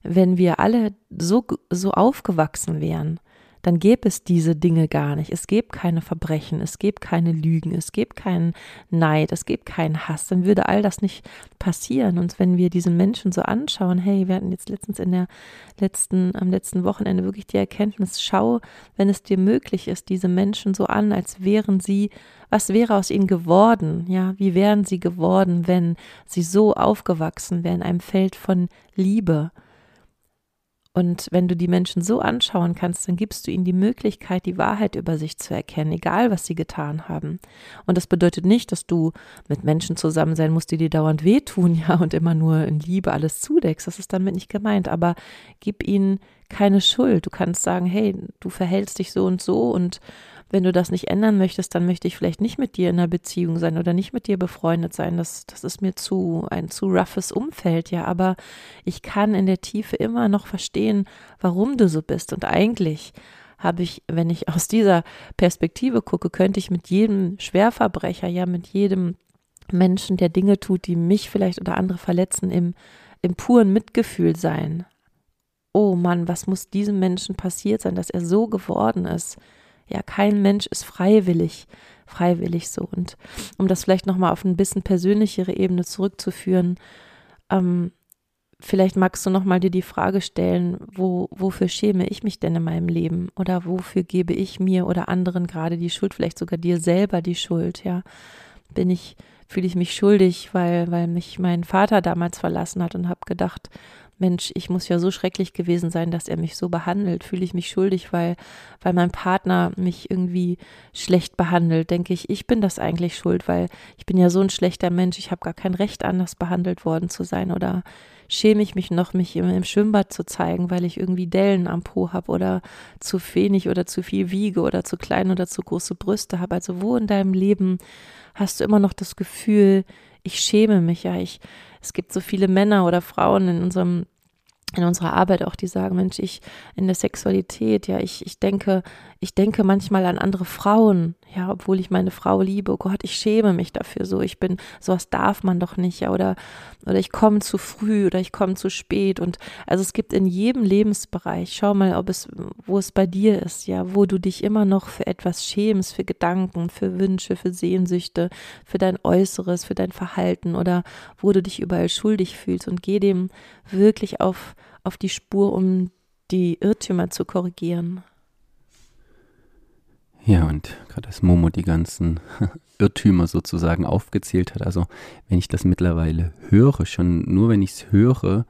wenn wir alle so, so aufgewachsen wären, dann gäbe es diese Dinge gar nicht. Es gäbe keine Verbrechen, es gäbe keine Lügen, es gäbe keinen Neid, es gäbe keinen Hass. Dann würde all das nicht passieren. Und wenn wir diesen Menschen so anschauen, hey, wir hatten jetzt letztens in der letzten, am letzten Wochenende wirklich die Erkenntnis, schau, wenn es dir möglich ist, diese Menschen so an, als wären sie, was wäre aus ihnen geworden? Ja, wie wären sie geworden, wenn sie so aufgewachsen wären in einem Feld von Liebe? Und wenn du die Menschen so anschauen kannst, dann gibst du ihnen die Möglichkeit, die Wahrheit über sich zu erkennen, egal was sie getan haben. Und das bedeutet nicht, dass du mit Menschen zusammen sein musst, die dir dauernd wehtun, ja, und immer nur in Liebe alles zudeckst. Das ist damit nicht gemeint. Aber gib ihnen keine Schuld. Du kannst sagen, hey, du verhältst dich so und so und wenn du das nicht ändern möchtest, dann möchte ich vielleicht nicht mit dir in einer Beziehung sein oder nicht mit dir befreundet sein. Das, das ist mir zu, ein zu roughes Umfeld, ja. Aber ich kann in der Tiefe immer noch verstehen, warum du so bist. Und eigentlich habe ich, wenn ich aus dieser Perspektive gucke, könnte ich mit jedem Schwerverbrecher, ja, mit jedem Menschen, der Dinge tut, die mich vielleicht oder andere verletzen, im, im puren Mitgefühl sein. Oh Mann, was muss diesem Menschen passiert sein, dass er so geworden ist? Ja, kein Mensch ist freiwillig, freiwillig so. Und um das vielleicht nochmal auf ein bisschen persönlichere Ebene zurückzuführen, ähm, vielleicht magst du nochmal dir die Frage stellen, wo, wofür schäme ich mich denn in meinem Leben? Oder wofür gebe ich mir oder anderen gerade die Schuld, vielleicht sogar dir selber die Schuld, ja? Bin ich, fühle ich mich schuldig, weil, weil mich mein Vater damals verlassen hat und habe gedacht, Mensch, ich muss ja so schrecklich gewesen sein, dass er mich so behandelt. Fühle ich mich schuldig, weil, weil mein Partner mich irgendwie schlecht behandelt. Denke ich, ich bin das eigentlich schuld, weil ich bin ja so ein schlechter Mensch. Ich habe gar kein Recht, anders behandelt worden zu sein. Oder schäme ich mich noch, mich immer im Schwimmbad zu zeigen, weil ich irgendwie Dellen am Po habe oder zu wenig oder zu viel wiege oder zu klein oder zu große Brüste habe. Also wo in deinem Leben hast du immer noch das Gefühl, ich schäme mich ja, ich, es gibt so viele Männer oder Frauen in unserem in unserer Arbeit auch, die sagen, Mensch, ich in der Sexualität, ja, ich, ich denke, ich denke manchmal an andere Frauen, ja, obwohl ich meine Frau liebe, oh Gott, ich schäme mich dafür so, ich bin, sowas darf man doch nicht, ja, oder, oder ich komme zu früh oder ich komme zu spät. Und also es gibt in jedem Lebensbereich, schau mal, ob es, wo es bei dir ist, ja, wo du dich immer noch für etwas schämst, für Gedanken, für Wünsche, für Sehnsüchte, für dein Äußeres, für dein Verhalten oder wo du dich überall schuldig fühlst. Und geh dem wirklich auf, auf die Spur, um die Irrtümer zu korrigieren.
Ja, und gerade als Momo die ganzen Irrtümer sozusagen aufgezählt hat, also wenn ich das mittlerweile höre, schon nur wenn ich es höre,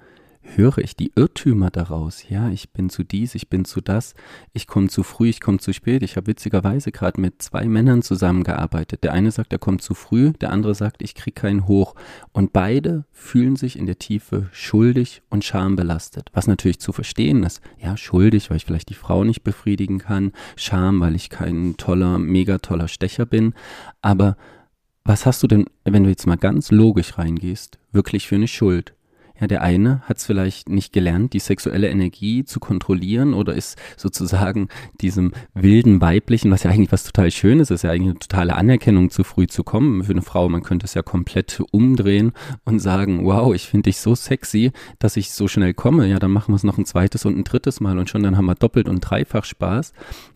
höre ich die Irrtümer daraus. Ja, ich bin zu dies, ich bin zu das, ich komme zu früh, ich komme zu spät. Ich habe witzigerweise gerade mit zwei Männern zusammengearbeitet. Der eine sagt, er kommt zu früh, der andere sagt, ich kriege keinen hoch. Und beide fühlen sich in der Tiefe schuldig und schambelastet. Was natürlich zu verstehen ist. Ja, schuldig, weil ich vielleicht die Frau nicht befriedigen kann. Scham, weil ich kein toller, mega toller Stecher bin. Aber was hast du denn, wenn du jetzt mal ganz logisch reingehst, wirklich für eine Schuld? Ja, der eine hat es vielleicht nicht gelernt, die sexuelle Energie zu kontrollieren oder ist sozusagen diesem wilden weiblichen, was ja eigentlich was total Schönes ist, ja eigentlich eine totale Anerkennung zu früh zu kommen für eine Frau. Man könnte es ja komplett umdrehen und sagen, wow, ich finde dich so sexy, dass ich so schnell komme. Ja, dann machen wir es noch ein zweites und ein drittes Mal und schon dann haben wir doppelt und dreifach Spaß.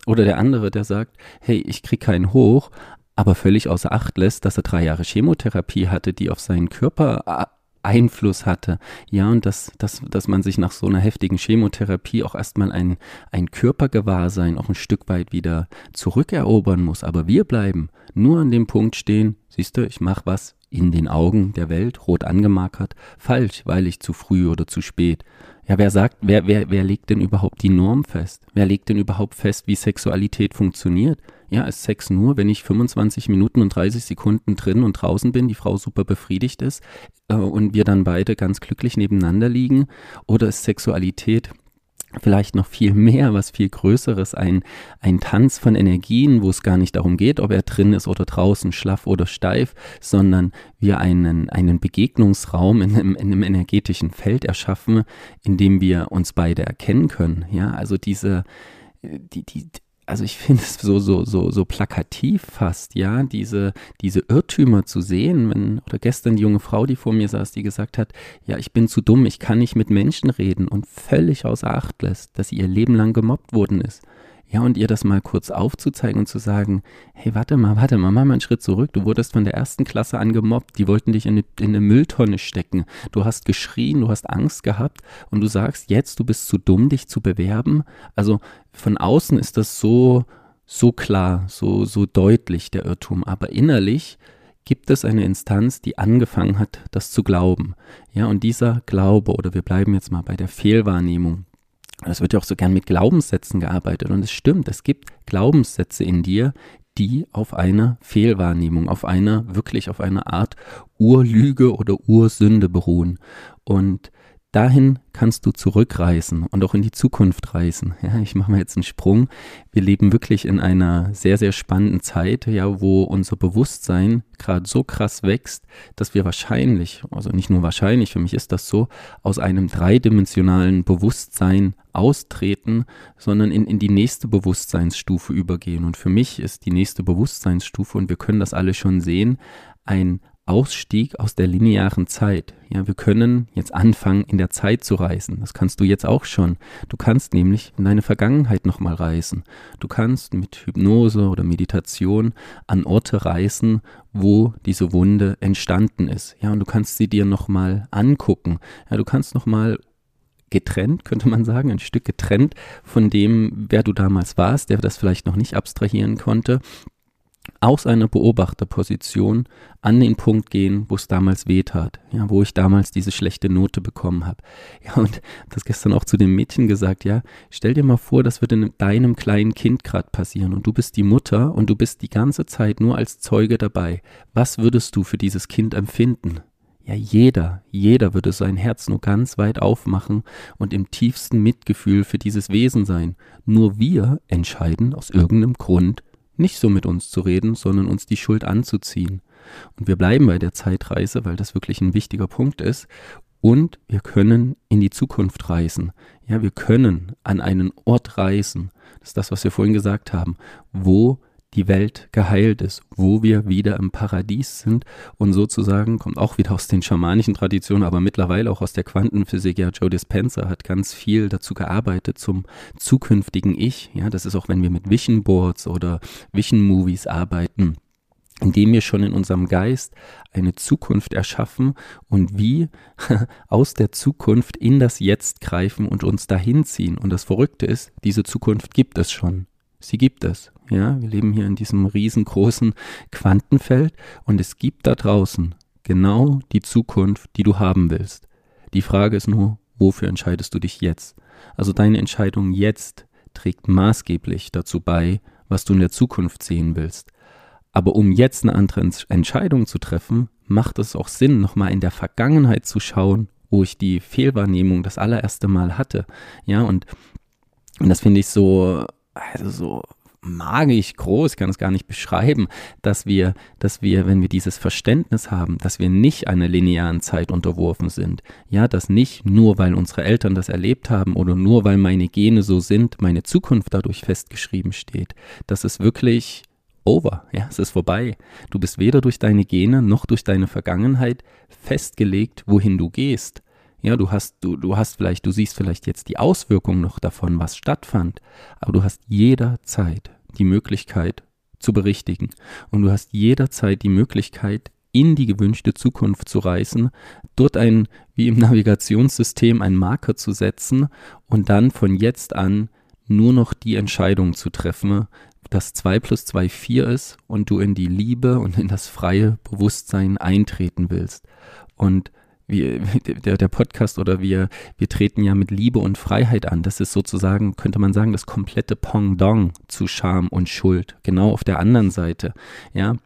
Oder der andere, der sagt, hey, ich krieg keinen hoch, aber völlig außer Acht lässt, dass er drei Jahre Chemotherapie hatte, die auf seinen Körper Einfluss hatte. Ja, und dass, dass, dass man sich nach so einer heftigen Chemotherapie auch erstmal ein, ein Körpergewahrsein auch ein Stück weit wieder zurückerobern muss. Aber wir bleiben nur an dem Punkt stehen, siehst du, ich mache was in den Augen der Welt, rot angemarkert, falsch, weil ich zu früh oder zu spät. Ja, wer sagt, wer, wer, wer legt denn überhaupt die Norm fest? Wer legt denn überhaupt fest, wie Sexualität funktioniert? Ja, ist Sex nur, wenn ich 25 Minuten und 30 Sekunden drin und draußen bin, die Frau super befriedigt ist äh, und wir dann beide ganz glücklich nebeneinander liegen? Oder ist Sexualität vielleicht noch viel mehr, was viel Größeres, ein, ein Tanz von Energien, wo es gar nicht darum geht, ob er drin ist oder draußen, schlaff oder steif, sondern wir einen, einen Begegnungsraum in einem, in einem energetischen Feld erschaffen, in dem wir uns beide erkennen können. Ja, also diese, die, die, also ich finde es so, so, so, so plakativ fast, ja, diese, diese Irrtümer zu sehen, wenn, oder gestern die junge Frau, die vor mir saß, die gesagt hat, ja, ich bin zu dumm, ich kann nicht mit Menschen reden und völlig außer Acht lässt, dass sie ihr Leben lang gemobbt worden ist. Ja, und ihr das mal kurz aufzuzeigen und zu sagen, hey, warte mal, warte mal, mach mal einen Schritt zurück. Du wurdest von der ersten Klasse angemobbt, die wollten dich in eine, in eine Mülltonne stecken. Du hast geschrien, du hast Angst gehabt und du sagst jetzt, du bist zu dumm, dich zu bewerben. Also von außen ist das so, so klar, so, so deutlich, der Irrtum. Aber innerlich gibt es eine Instanz, die angefangen hat, das zu glauben. Ja, und dieser Glaube, oder wir bleiben jetzt mal bei der Fehlwahrnehmung, Es wird ja auch so gern mit Glaubenssätzen gearbeitet. Und es stimmt, es gibt Glaubenssätze in dir, die auf einer Fehlwahrnehmung, auf einer, wirklich auf einer Art Urlüge oder Ursünde beruhen. Und dahin kannst du zurückreisen und auch in die Zukunft reisen. Ja, ich mache mal jetzt einen Sprung. Wir leben wirklich in einer sehr, sehr spannenden Zeit, ja, wo unser Bewusstsein gerade so krass wächst, dass wir wahrscheinlich, also nicht nur wahrscheinlich, für mich ist das so, aus einem dreidimensionalen Bewusstsein austreten, sondern in, in die nächste Bewusstseinsstufe übergehen. Und für mich ist die nächste Bewusstseinsstufe, und wir können das alle schon sehen, ein Ausstieg aus der linearen Zeit. Ja, wir können jetzt anfangen, in der Zeit zu reisen. Das kannst du jetzt auch schon. Du kannst nämlich in deine Vergangenheit nochmal reisen. Du kannst mit Hypnose oder Meditation an Orte reisen, wo diese Wunde entstanden ist. Ja, und du kannst sie dir nochmal angucken. Ja, du kannst nochmal getrennt, könnte man sagen, ein Stück getrennt von dem, wer du damals warst, der das vielleicht noch nicht abstrahieren konnte, aus einer Beobachterposition an den Punkt gehen, wo es damals wehtat, ja, wo ich damals diese schlechte Note bekommen habe. Ja, und das gestern auch zu dem Mädchen gesagt, ja, stell dir mal vor, das würde deinem kleinen Kind gerade passieren und du bist die Mutter und du bist die ganze Zeit nur als Zeuge dabei. Was würdest du für dieses Kind empfinden? Ja, jeder, jeder würde sein Herz nur ganz weit aufmachen und im tiefsten Mitgefühl für dieses Wesen sein. Nur wir entscheiden aus irgendeinem Grund, nicht so mit uns zu reden, sondern uns die Schuld anzuziehen. Und wir bleiben bei der Zeitreise, weil das wirklich ein wichtiger Punkt ist. Und wir können in die Zukunft reisen. Ja, wir können an einen Ort reisen. Das ist das, was wir vorhin gesagt haben, wo die Welt geheilt ist, wo wir wieder im Paradies sind und sozusagen kommt auch wieder aus den schamanischen Traditionen, aber mittlerweile auch aus der Quantenphysik. Ja, Joe Dispenza hat ganz viel dazu gearbeitet zum zukünftigen Ich. Ja, das ist auch, wenn wir mit Vision Boards oder Vision Movies arbeiten indem wir schon in unserem Geist eine Zukunft erschaffen und wie aus der Zukunft in das Jetzt greifen und uns dahin ziehen. Und das Verrückte ist, diese Zukunft gibt es schon. Sie gibt es. Ja, wir leben hier in diesem riesengroßen Quantenfeld und es gibt da draußen genau die Zukunft, die du haben willst. Die Frage ist nur, wofür entscheidest du dich jetzt? Also deine Entscheidung jetzt trägt maßgeblich dazu bei, was du in der Zukunft sehen willst. Aber um jetzt eine andere Entscheidung zu treffen, macht es auch Sinn, nochmal in der Vergangenheit zu schauen, wo ich die Fehlwahrnehmung das allererste Mal hatte. Ja, und, und das finde ich so, also so magisch groß, kann es gar nicht beschreiben, dass wir, dass wir, wenn wir dieses Verständnis haben, dass wir nicht einer linearen Zeit unterworfen sind. Ja, dass nicht nur, weil unsere Eltern das erlebt haben oder nur, weil meine Gene so sind, meine Zukunft dadurch festgeschrieben steht. Das ist wirklich over, ja, es ist vorbei. Du bist weder durch deine Gene noch durch deine Vergangenheit festgelegt, wohin du gehst. Ja, du hast, du, du hast vielleicht, du siehst vielleicht jetzt die Auswirkungen noch davon, was stattfand, aber du hast jederzeit die Möglichkeit zu berichtigen. Und du hast jederzeit die Möglichkeit, in die gewünschte Zukunft zu reisen, dort ein, wie im Navigationssystem, einen Marker zu setzen und dann von jetzt an nur noch die Entscheidung zu treffen, dass 2 plus 2 4 ist und du in die Liebe und in das freie Bewusstsein eintreten willst. Und wir, der, der Podcast oder wir, wir treten ja mit Liebe und Freiheit an. Das ist sozusagen, könnte man sagen, das komplette Pendant zu Scham und Schuld. Genau auf der anderen Seite. Ja.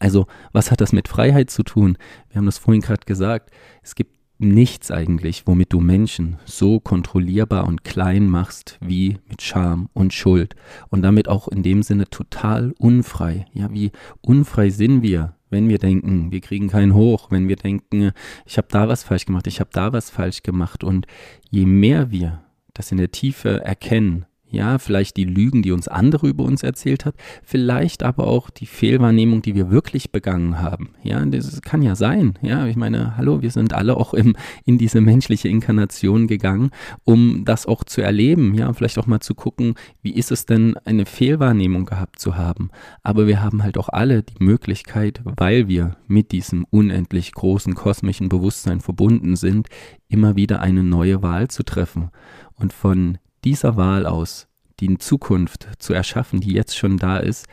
Also, was hat das mit Freiheit zu tun? Wir haben das vorhin gerade gesagt. Es gibt nichts eigentlich, womit du Menschen so kontrollierbar und klein machst wie mit Scham und Schuld und damit auch in dem Sinne total unfrei. Ja, wie unfrei sind wir, wenn wir denken, wir kriegen keinen hoch, wenn wir denken, ich habe da was falsch gemacht, ich habe da was falsch gemacht. Und je mehr wir das in der Tiefe erkennen, ja, vielleicht die Lügen, die uns andere über uns erzählt hat, vielleicht aber auch die Fehlwahrnehmung, die wir wirklich begangen haben. Ja, das kann ja sein. Ja, ich meine, hallo, wir sind alle auch im, in diese menschliche Inkarnation gegangen, um das auch zu erleben. Ja, vielleicht auch mal zu gucken, wie ist es denn, eine Fehlwahrnehmung gehabt zu haben. Aber wir haben halt auch alle die Möglichkeit, weil wir mit diesem unendlich großen kosmischen Bewusstsein verbunden sind, immer wieder eine neue Wahl zu treffen. Und von dieser Wahl aus die Zukunft zu erschaffen, die jetzt schon da ist,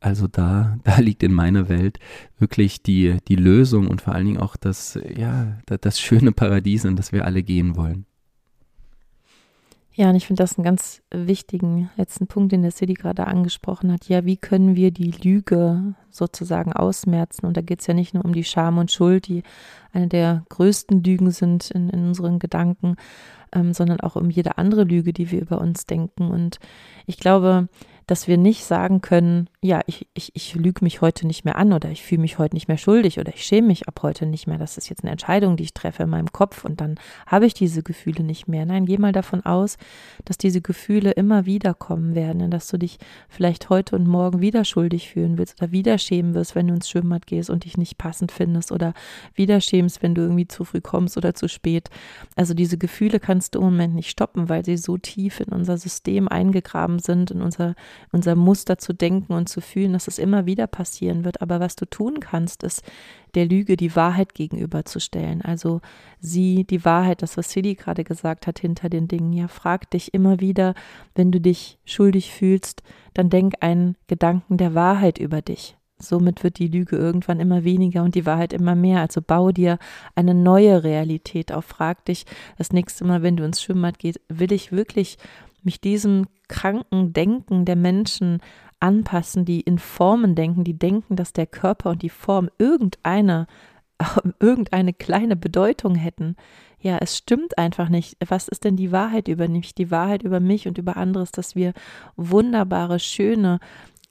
also da, da liegt in meiner Welt wirklich die, die Lösung und vor allen Dingen auch das, ja, das schöne Paradies, in das wir alle gehen wollen.
Ja, und ich finde das einen ganz wichtigen letzten Punkt, den der City gerade angesprochen hat. Ja, wie können wir die Lüge sozusagen ausmerzen? Und da geht es ja nicht nur um die Scham und Schuld, die eine der größten Lügen sind in, in unseren Gedanken, ähm, sondern auch um jede andere Lüge, die wir über uns denken. Und ich glaube, dass wir nicht sagen können, ja, ich, ich, ich lüge mich heute nicht mehr an oder ich fühle mich heute nicht mehr schuldig oder ich schäme mich ab heute nicht mehr. Das ist jetzt eine Entscheidung, die ich treffe in meinem Kopf und dann habe ich diese Gefühle nicht mehr. Nein, geh mal davon aus, dass diese Gefühle immer wieder kommen werden, dass du dich vielleicht heute und morgen wieder schuldig fühlen willst oder wieder schämen wirst, wenn du ins Schwimmbad gehst und dich nicht passend findest oder wieder schämst, wenn du irgendwie zu früh kommst oder zu spät. Also diese Gefühle kannst du im Moment nicht stoppen, weil sie so tief in unser System eingegraben sind, in unser unser Muster zu denken und zu fühlen, dass es immer wieder passieren wird. Aber was du tun kannst, ist der Lüge die Wahrheit gegenüberzustellen. Also sieh die Wahrheit, das, was Silly gerade gesagt hat, hinter den Dingen. Ja, frag dich immer wieder, wenn du dich schuldig fühlst, dann denk einen Gedanken der Wahrheit über dich. Somit wird die Lüge irgendwann immer weniger und die Wahrheit immer mehr. Also bau dir eine neue Realität auf. Frag dich das nächste Mal, wenn du ins Schwimmbad gehst, will ich wirklich mich diesem kranken Denken der Menschen anpassen, die in Formen denken, die denken, dass der Körper und die Form irgendeine, irgendeine kleine Bedeutung hätten. Ja, es stimmt einfach nicht. Was ist denn die Wahrheit über mich? Die Wahrheit über mich und über andere ist, dass wir wunderbare, schöne,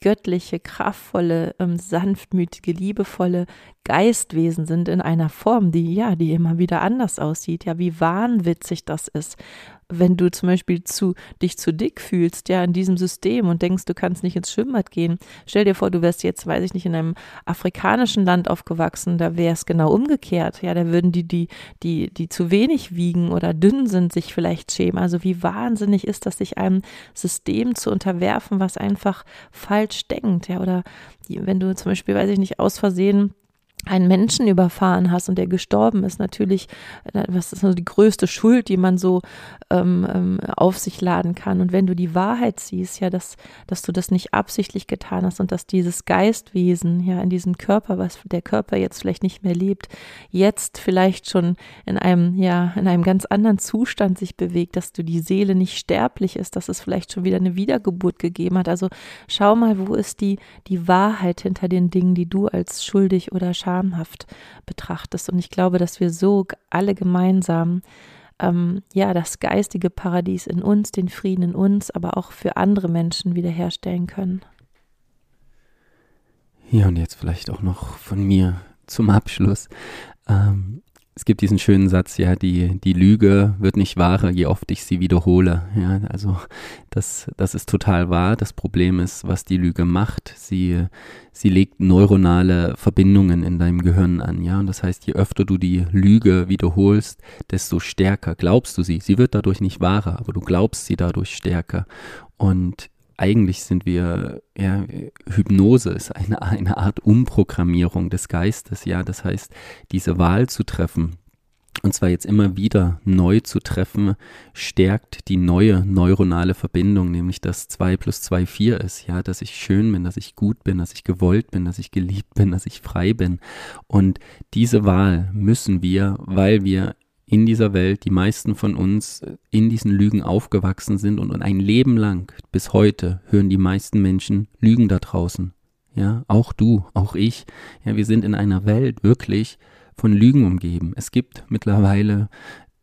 göttliche, kraftvolle, ähm, sanftmütige, liebevolle Geistwesen sind in einer Form, die ja, die immer wieder anders aussieht. Ja, wie wahnwitzig das ist wenn du zum Beispiel zu, dich zu dick fühlst, ja, in diesem System und denkst, du kannst nicht ins Schwimmbad gehen. Stell dir vor, du wärst jetzt, weiß ich nicht, in einem afrikanischen Land aufgewachsen, da wäre es genau umgekehrt. Ja, da würden die, die, die, die zu wenig wiegen oder dünn sind, sich vielleicht schämen. Also wie wahnsinnig ist das, sich einem System zu unterwerfen, was einfach falsch denkt, ja, oder wenn du zum Beispiel, weiß ich nicht, aus Versehen einen Menschen überfahren hast und der gestorben ist, natürlich, was ist so die größte Schuld, die man so ähm, ähm, auf sich laden kann. Und wenn du die Wahrheit siehst, ja, dass, dass du das nicht absichtlich getan hast und dass dieses Geistwesen, ja, in diesem Körper, was der Körper jetzt vielleicht nicht mehr lebt, jetzt vielleicht schon in einem, ja, in einem ganz anderen Zustand sich bewegt, dass du die Seele nicht sterblich ist, dass es vielleicht schon wieder eine Wiedergeburt gegeben hat. Also schau mal, wo ist die, die Wahrheit hinter den Dingen, die du als schuldig oder schamhaft betrachtest. Und ich glaube, dass wir so alle gemeinsam ähm, ja das geistige Paradies in uns, den Frieden in uns, aber auch für andere Menschen wiederherstellen können.
Ja, und jetzt vielleicht auch noch von mir zum Abschluss. Ähm, es gibt diesen schönen Satz, ja, die, die Lüge wird nicht wahrer, je oft ich sie wiederhole. Ja, also das, das ist total wahr. Das Problem ist, was die Lüge macht. Sie, sie legt neuronale Verbindungen in deinem Gehirn an. Ja, und das heißt, je öfter du die Lüge wiederholst, desto stärker glaubst du sie. Sie wird dadurch nicht wahrer, aber du glaubst sie dadurch stärker. Und eigentlich sind wir, ja, Hypnose ist eine, eine Art Umprogrammierung des Geistes, ja, das heißt, diese Wahl zu treffen, und zwar jetzt immer wieder neu zu treffen, stärkt die neue neuronale Verbindung, nämlich dass 2 plus 2 4 ist, ja, dass ich schön bin, dass ich gut bin, dass ich gewollt bin, dass ich geliebt bin, dass ich frei bin. Und diese Wahl müssen wir, weil wir in dieser Welt, die meisten von uns in diesen Lügen aufgewachsen sind und ein Leben lang bis heute hören die meisten Menschen Lügen da draußen. Ja, auch du, auch ich. Ja, wir sind in einer Welt wirklich von Lügen umgeben. Es gibt mittlerweile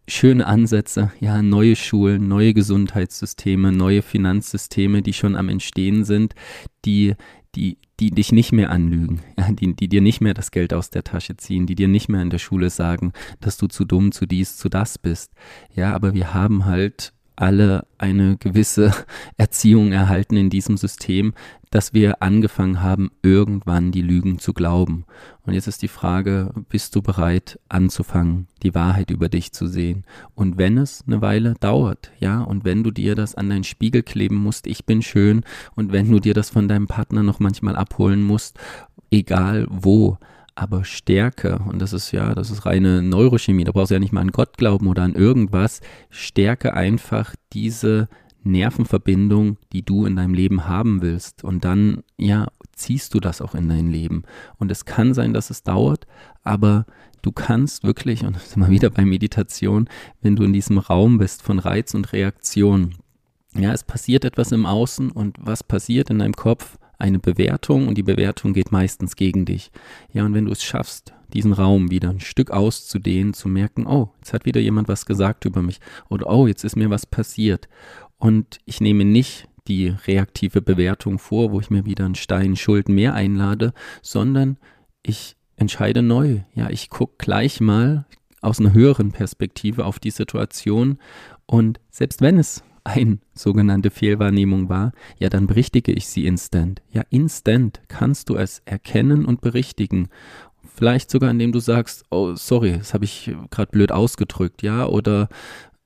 schöne Ansätze, ja, neue Schulen, neue Gesundheitssysteme, neue Finanzsysteme, die schon am Entstehen sind, die die, die dich nicht mehr anlügen, ja, die, die dir nicht mehr das Geld aus der Tasche ziehen, die dir nicht mehr in der Schule sagen, dass du zu dumm, zu dies, zu das bist. Ja, aber wir haben halt alle eine gewisse Erziehung erhalten in diesem System, dass wir angefangen haben, irgendwann die Lügen zu glauben. Und jetzt ist die Frage, bist du bereit anzufangen, die Wahrheit über dich zu sehen? Und wenn es eine Weile dauert, ja, und wenn du dir das an deinen Spiegel kleben musst, ich bin schön, und wenn du dir das von deinem Partner noch manchmal abholen musst, egal wo, aber Stärke, und das ist ja, das ist reine Neurochemie, da brauchst du ja nicht mal an Gott glauben oder an irgendwas, stärke einfach diese Nervenverbindung, die du in deinem Leben haben willst. Und dann, ja, ziehst du das auch in dein Leben. Und es kann sein, dass es dauert, aber du kannst wirklich, und das sind wir wieder bei Meditation, wenn du in diesem Raum bist von Reiz und Reaktion, ja, es passiert etwas im Außen und was passiert in deinem Kopf? Eine Bewertung und die Bewertung geht meistens gegen dich. Ja, und wenn du es schaffst, diesen Raum wieder ein Stück auszudehnen, zu merken, oh, jetzt hat wieder jemand was gesagt über mich oder oh, jetzt ist mir was passiert und ich nehme nicht die reaktive Bewertung vor, wo ich mir wieder einen Stein Schuld mehr einlade, sondern ich entscheide neu. Ja, ich gucke gleich mal aus einer höheren Perspektive auf die Situation und selbst wenn es eine sogenannte Fehlwahrnehmung war, ja, dann berichtige ich sie instant. Ja, instant kannst du es erkennen und berichtigen. Vielleicht sogar, indem du sagst, oh, sorry, das habe ich gerade blöd ausgedrückt, ja, oder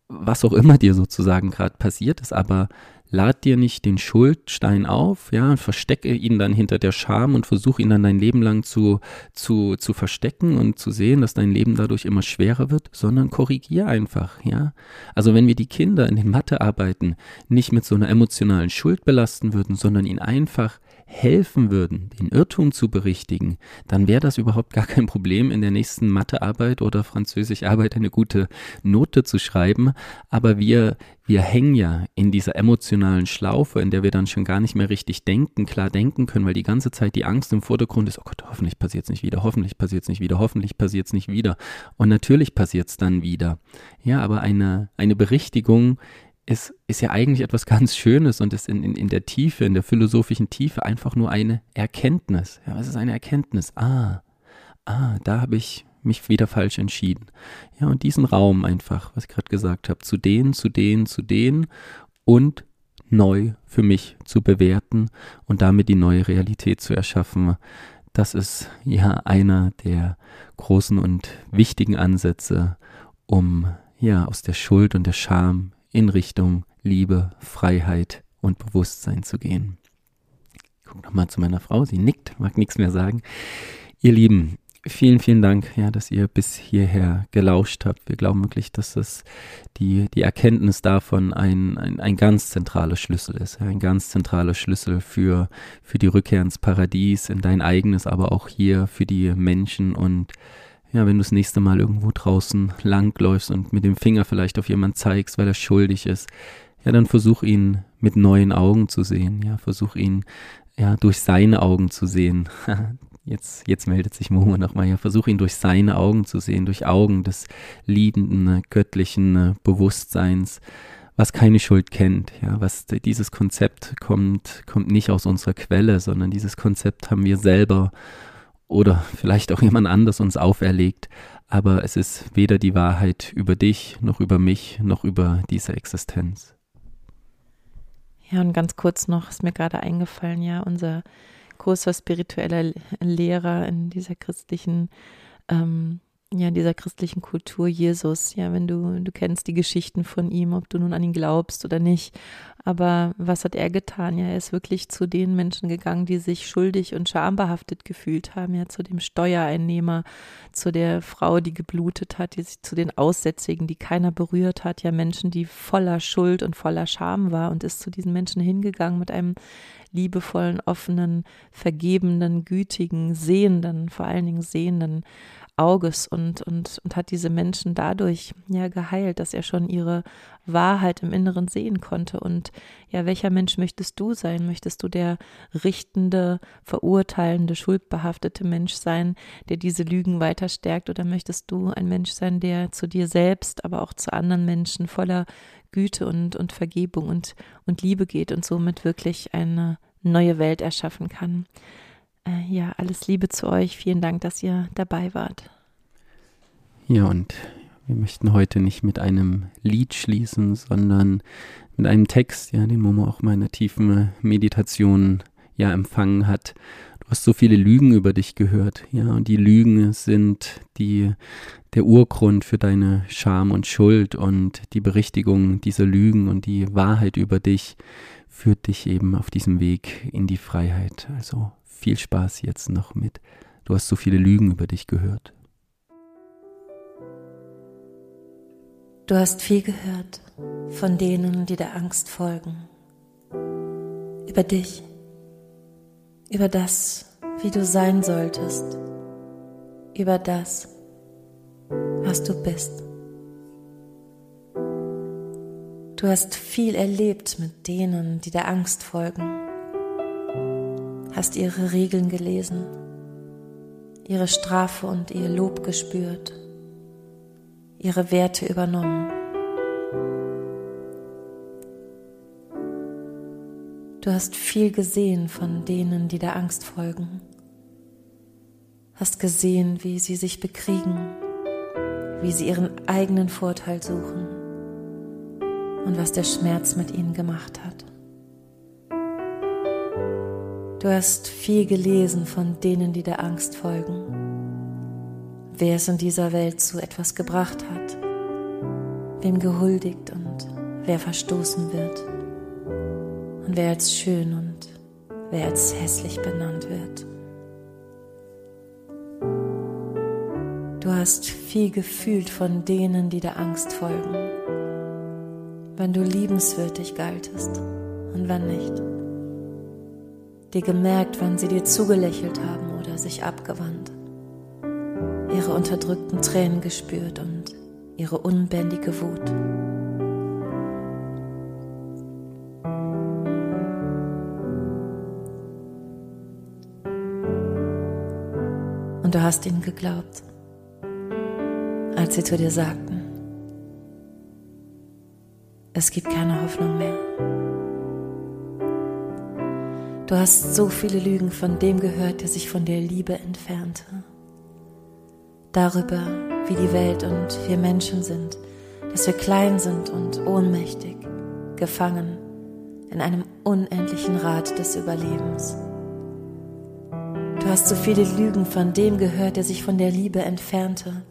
was auch immer dir sozusagen gerade passiert ist, aber lad dir nicht den Schuldstein auf, ja, und verstecke ihn dann hinter der Scham und versuch ihn dann dein Leben lang zu, zu, zu verstecken und zu sehen, dass dein Leben dadurch immer schwerer wird, sondern korrigier einfach, ja. Also wenn wir die Kinder in den Mathearbeiten nicht mit so einer emotionalen Schuld belasten würden, sondern ihn einfach helfen würden, den Irrtum zu berichtigen, dann wäre das überhaupt gar kein Problem, in der nächsten Mathearbeit oder Französischarbeit eine gute Note zu schreiben. Aber wir, wir hängen ja in dieser emotionalen Schlaufe, in der wir dann schon gar nicht mehr richtig denken, klar denken können, weil die ganze Zeit die Angst im Vordergrund ist, oh Gott, hoffentlich passiert es nicht wieder, hoffentlich passiert es nicht wieder, hoffentlich passiert es nicht wieder. Und natürlich passiert es dann wieder. Ja, aber eine, eine Berichtigung ist, ist ja eigentlich etwas ganz Schönes und ist in, in, in der Tiefe, in der philosophischen Tiefe einfach nur eine Erkenntnis. Ja, was ist eine Erkenntnis? Ah, ah, da habe ich mich wieder falsch entschieden. Ja, und diesen Raum einfach, was ich gerade gesagt habe, zu dehnen, zu dehnen, zu dehnen und neu für mich zu bewerten und damit die neue Realität zu erschaffen. Das ist ja einer der großen und wichtigen Ansätze, um ja aus der Schuld und der Scham in Richtung Liebe, Freiheit und Bewusstsein zu gehen. Ich gucke nochmal zu meiner Frau, sie nickt, mag nichts mehr sagen. Ihr Lieben, vielen, vielen Dank, ja, dass ihr bis hierher gelauscht habt. Wir glauben wirklich, dass das die, die Erkenntnis davon ein, ein, ein ganz zentraler Schlüssel ist. Ja, ein ganz zentraler Schlüssel für, für die Rückkehr ins Paradies, in dein eigenes, aber auch hier für die Menschen und ja, wenn du das nächste Mal irgendwo draußen langläufst und mit dem Finger vielleicht auf jemanden zeigst, weil er schuldig ist, ja, dann versuch ihn mit neuen Augen zu sehen. Ja, versuch ihn ja durch seine Augen zu sehen. Jetzt, jetzt meldet sich Momo nochmal. Ja, versuch ihn durch seine Augen zu sehen, durch Augen des liebenden, göttlichen Bewusstseins, was keine Schuld kennt. Ja, was dieses Konzept kommt, kommt nicht aus unserer Quelle, sondern dieses Konzept haben wir selber oder vielleicht auch jemand anders uns auferlegt, aber es ist weder die Wahrheit über dich, noch über mich, noch über diese Existenz.
Ja, und ganz kurz noch ist mir gerade eingefallen, ja, unser großer spiritueller Lehrer in dieser christlichen ähm, ja, dieser christlichen Kultur Jesus, ja, wenn du, du kennst die Geschichten von ihm, ob du nun an ihn glaubst oder nicht. Aber was hat er getan? Ja, er ist wirklich zu den Menschen gegangen, die sich schuldig und schambehaftet gefühlt haben, ja, zu dem Steuereinnehmer, zu der Frau, die geblutet hat, die sich zu den Aussätzigen, die keiner berührt hat, ja, Menschen, die voller Schuld und voller Scham war und ist zu diesen Menschen hingegangen mit einem liebevollen, offenen, vergebenden, gütigen, sehenden, vor allen Dingen sehenden Auges und, und, und hat diese Menschen dadurch ja geheilt, dass er schon ihre Wahrheit im Inneren sehen konnte. Und ja, welcher Mensch möchtest du sein? Möchtest du der richtende, verurteilende, schuldbehaftete Mensch sein, der diese Lügen weiter stärkt? Oder möchtest du ein Mensch sein, der zu dir selbst, aber auch zu anderen Menschen voller Güte und, und Vergebung und, und Liebe geht und somit wirklich eine neue Welt erschaffen kann? äh, ja, alles Liebe zu euch. Vielen Dank, dass ihr dabei wart.
Ja, und wir möchten heute nicht mit einem Lied schließen, sondern mit einem Text, ja, den Momo auch mal in der tiefen Meditation ja empfangen hat. Du hast so viele Lügen über dich gehört, ja, und die Lügen sind die, der Urgrund für deine Scham und Schuld und die Berichtigung dieser Lügen und die Wahrheit über dich führt dich eben auf diesem Weg in die Freiheit. Also viel Spaß jetzt noch mit. Du hast so viele Lügen über dich gehört.
Du hast viel gehört von denen, die der Angst folgen. Über dich,
über das, wie du sein solltest, über das, was du bist. Du hast viel erlebt mit denen, die der Angst folgen, hast ihre Regeln gelesen, ihre Strafe und ihr Lob gespürt, ihre Werte übernommen. Du hast viel gesehen von denen, die der Angst folgen. Hast gesehen, wie sie sich bekriegen, wie sie ihren eigenen Vorteil suchen und was der Schmerz mit ihnen gemacht hat. Du hast viel gelesen von denen, die der Angst folgen, wer es in dieser Welt zu etwas gebracht hat, wem gehuldigt und wer verstoßen wird und wer als schön und wer als hässlich benannt wird. Du hast viel gefühlt von denen, die der Angst folgen, wenn du liebenswürdig galtest und wann nicht. Dir gemerkt, wann sie dir zugelächelt haben oder sich abgewandt, ihre unterdrückten Tränen gespürt und ihre unbändige Wut. Und du hast ihnen geglaubt, als sie zu dir sagten, es gibt keine Hoffnung mehr. Du hast so viele Lügen von dem gehört, der sich von der Liebe entfernte. Darüber, wie die Welt und wir Menschen sind, dass wir klein sind und ohnmächtig, gefangen in einem unendlichen Rad des Überlebens. Du hast so viele Lügen von dem gehört, der sich von der Liebe entfernte.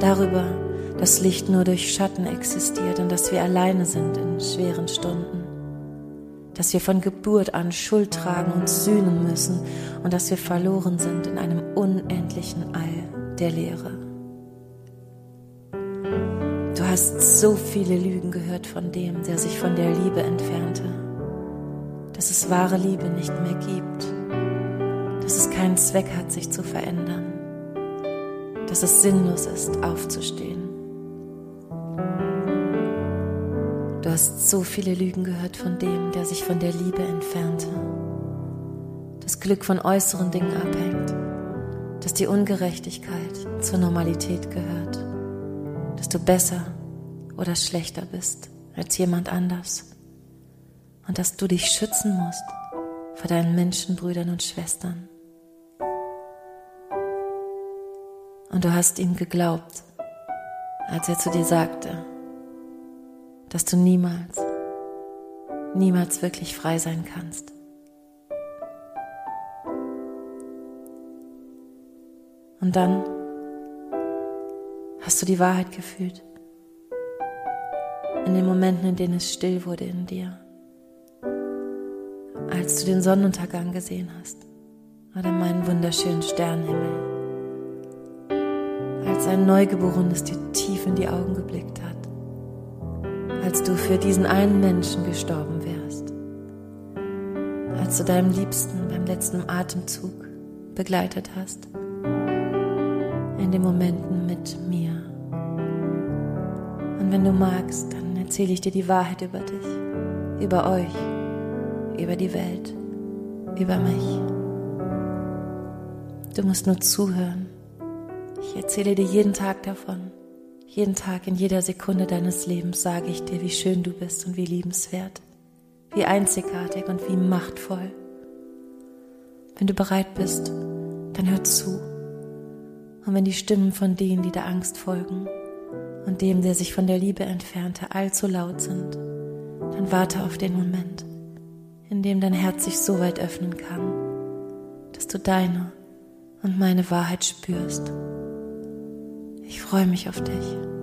Darüber, dass Licht nur durch Schatten existiert und dass wir alleine sind in schweren Stunden. Dass wir von Geburt an Schuld tragen und sühnen müssen und dass wir verloren sind in einem unendlichen All der Leere. Du hast so viele Lügen gehört von dem, der sich von der Liebe entfernte, dass es wahre Liebe nicht mehr gibt. Dass es keinen Zweck hat, sich zu verändern, dass es sinnlos ist, aufzustehen. Du hast so viele Lügen gehört von dem, der sich von der Liebe entfernte, dass Glück von äußeren Dingen abhängt, dass die Ungerechtigkeit zur Normalität gehört, dass du besser oder schlechter bist als jemand anders und dass du dich schützen musst vor deinen Menschenbrüdern und Schwestern. Und du hast ihm geglaubt, als er zu dir sagte, dass du niemals, niemals wirklich frei sein kannst. Und dann hast du die Wahrheit gefühlt. In den Momenten, in denen es still wurde in dir. Als du den Sonnenuntergang gesehen hast oder meinen wunderschönen Sternenhimmel als ein Neugeborenes dir tief in die Augen geblickt hat, als du für diesen einen Menschen gestorben wärst, als du deinem Liebsten beim letzten Atemzug begleitet hast, in den Momenten mit mir. Und wenn du magst, dann erzähle ich dir die Wahrheit über dich, über euch, über die Welt, über mich. Du musst nur zuhören ich erzähle dir jeden Tag davon. Jeden Tag, in jeder Sekunde deines Lebens sage ich dir, wie schön du bist und wie liebenswert, wie einzigartig und wie machtvoll. Wenn du bereit bist, dann hör zu. Und wenn die Stimmen von denen, die der Angst folgen und dem, der sich von der Liebe entfernte, allzu laut sind, dann warte auf den Moment, in dem dein Herz sich so weit öffnen kann, dass du deine und meine Wahrheit spürst. Ich freue mich auf dich.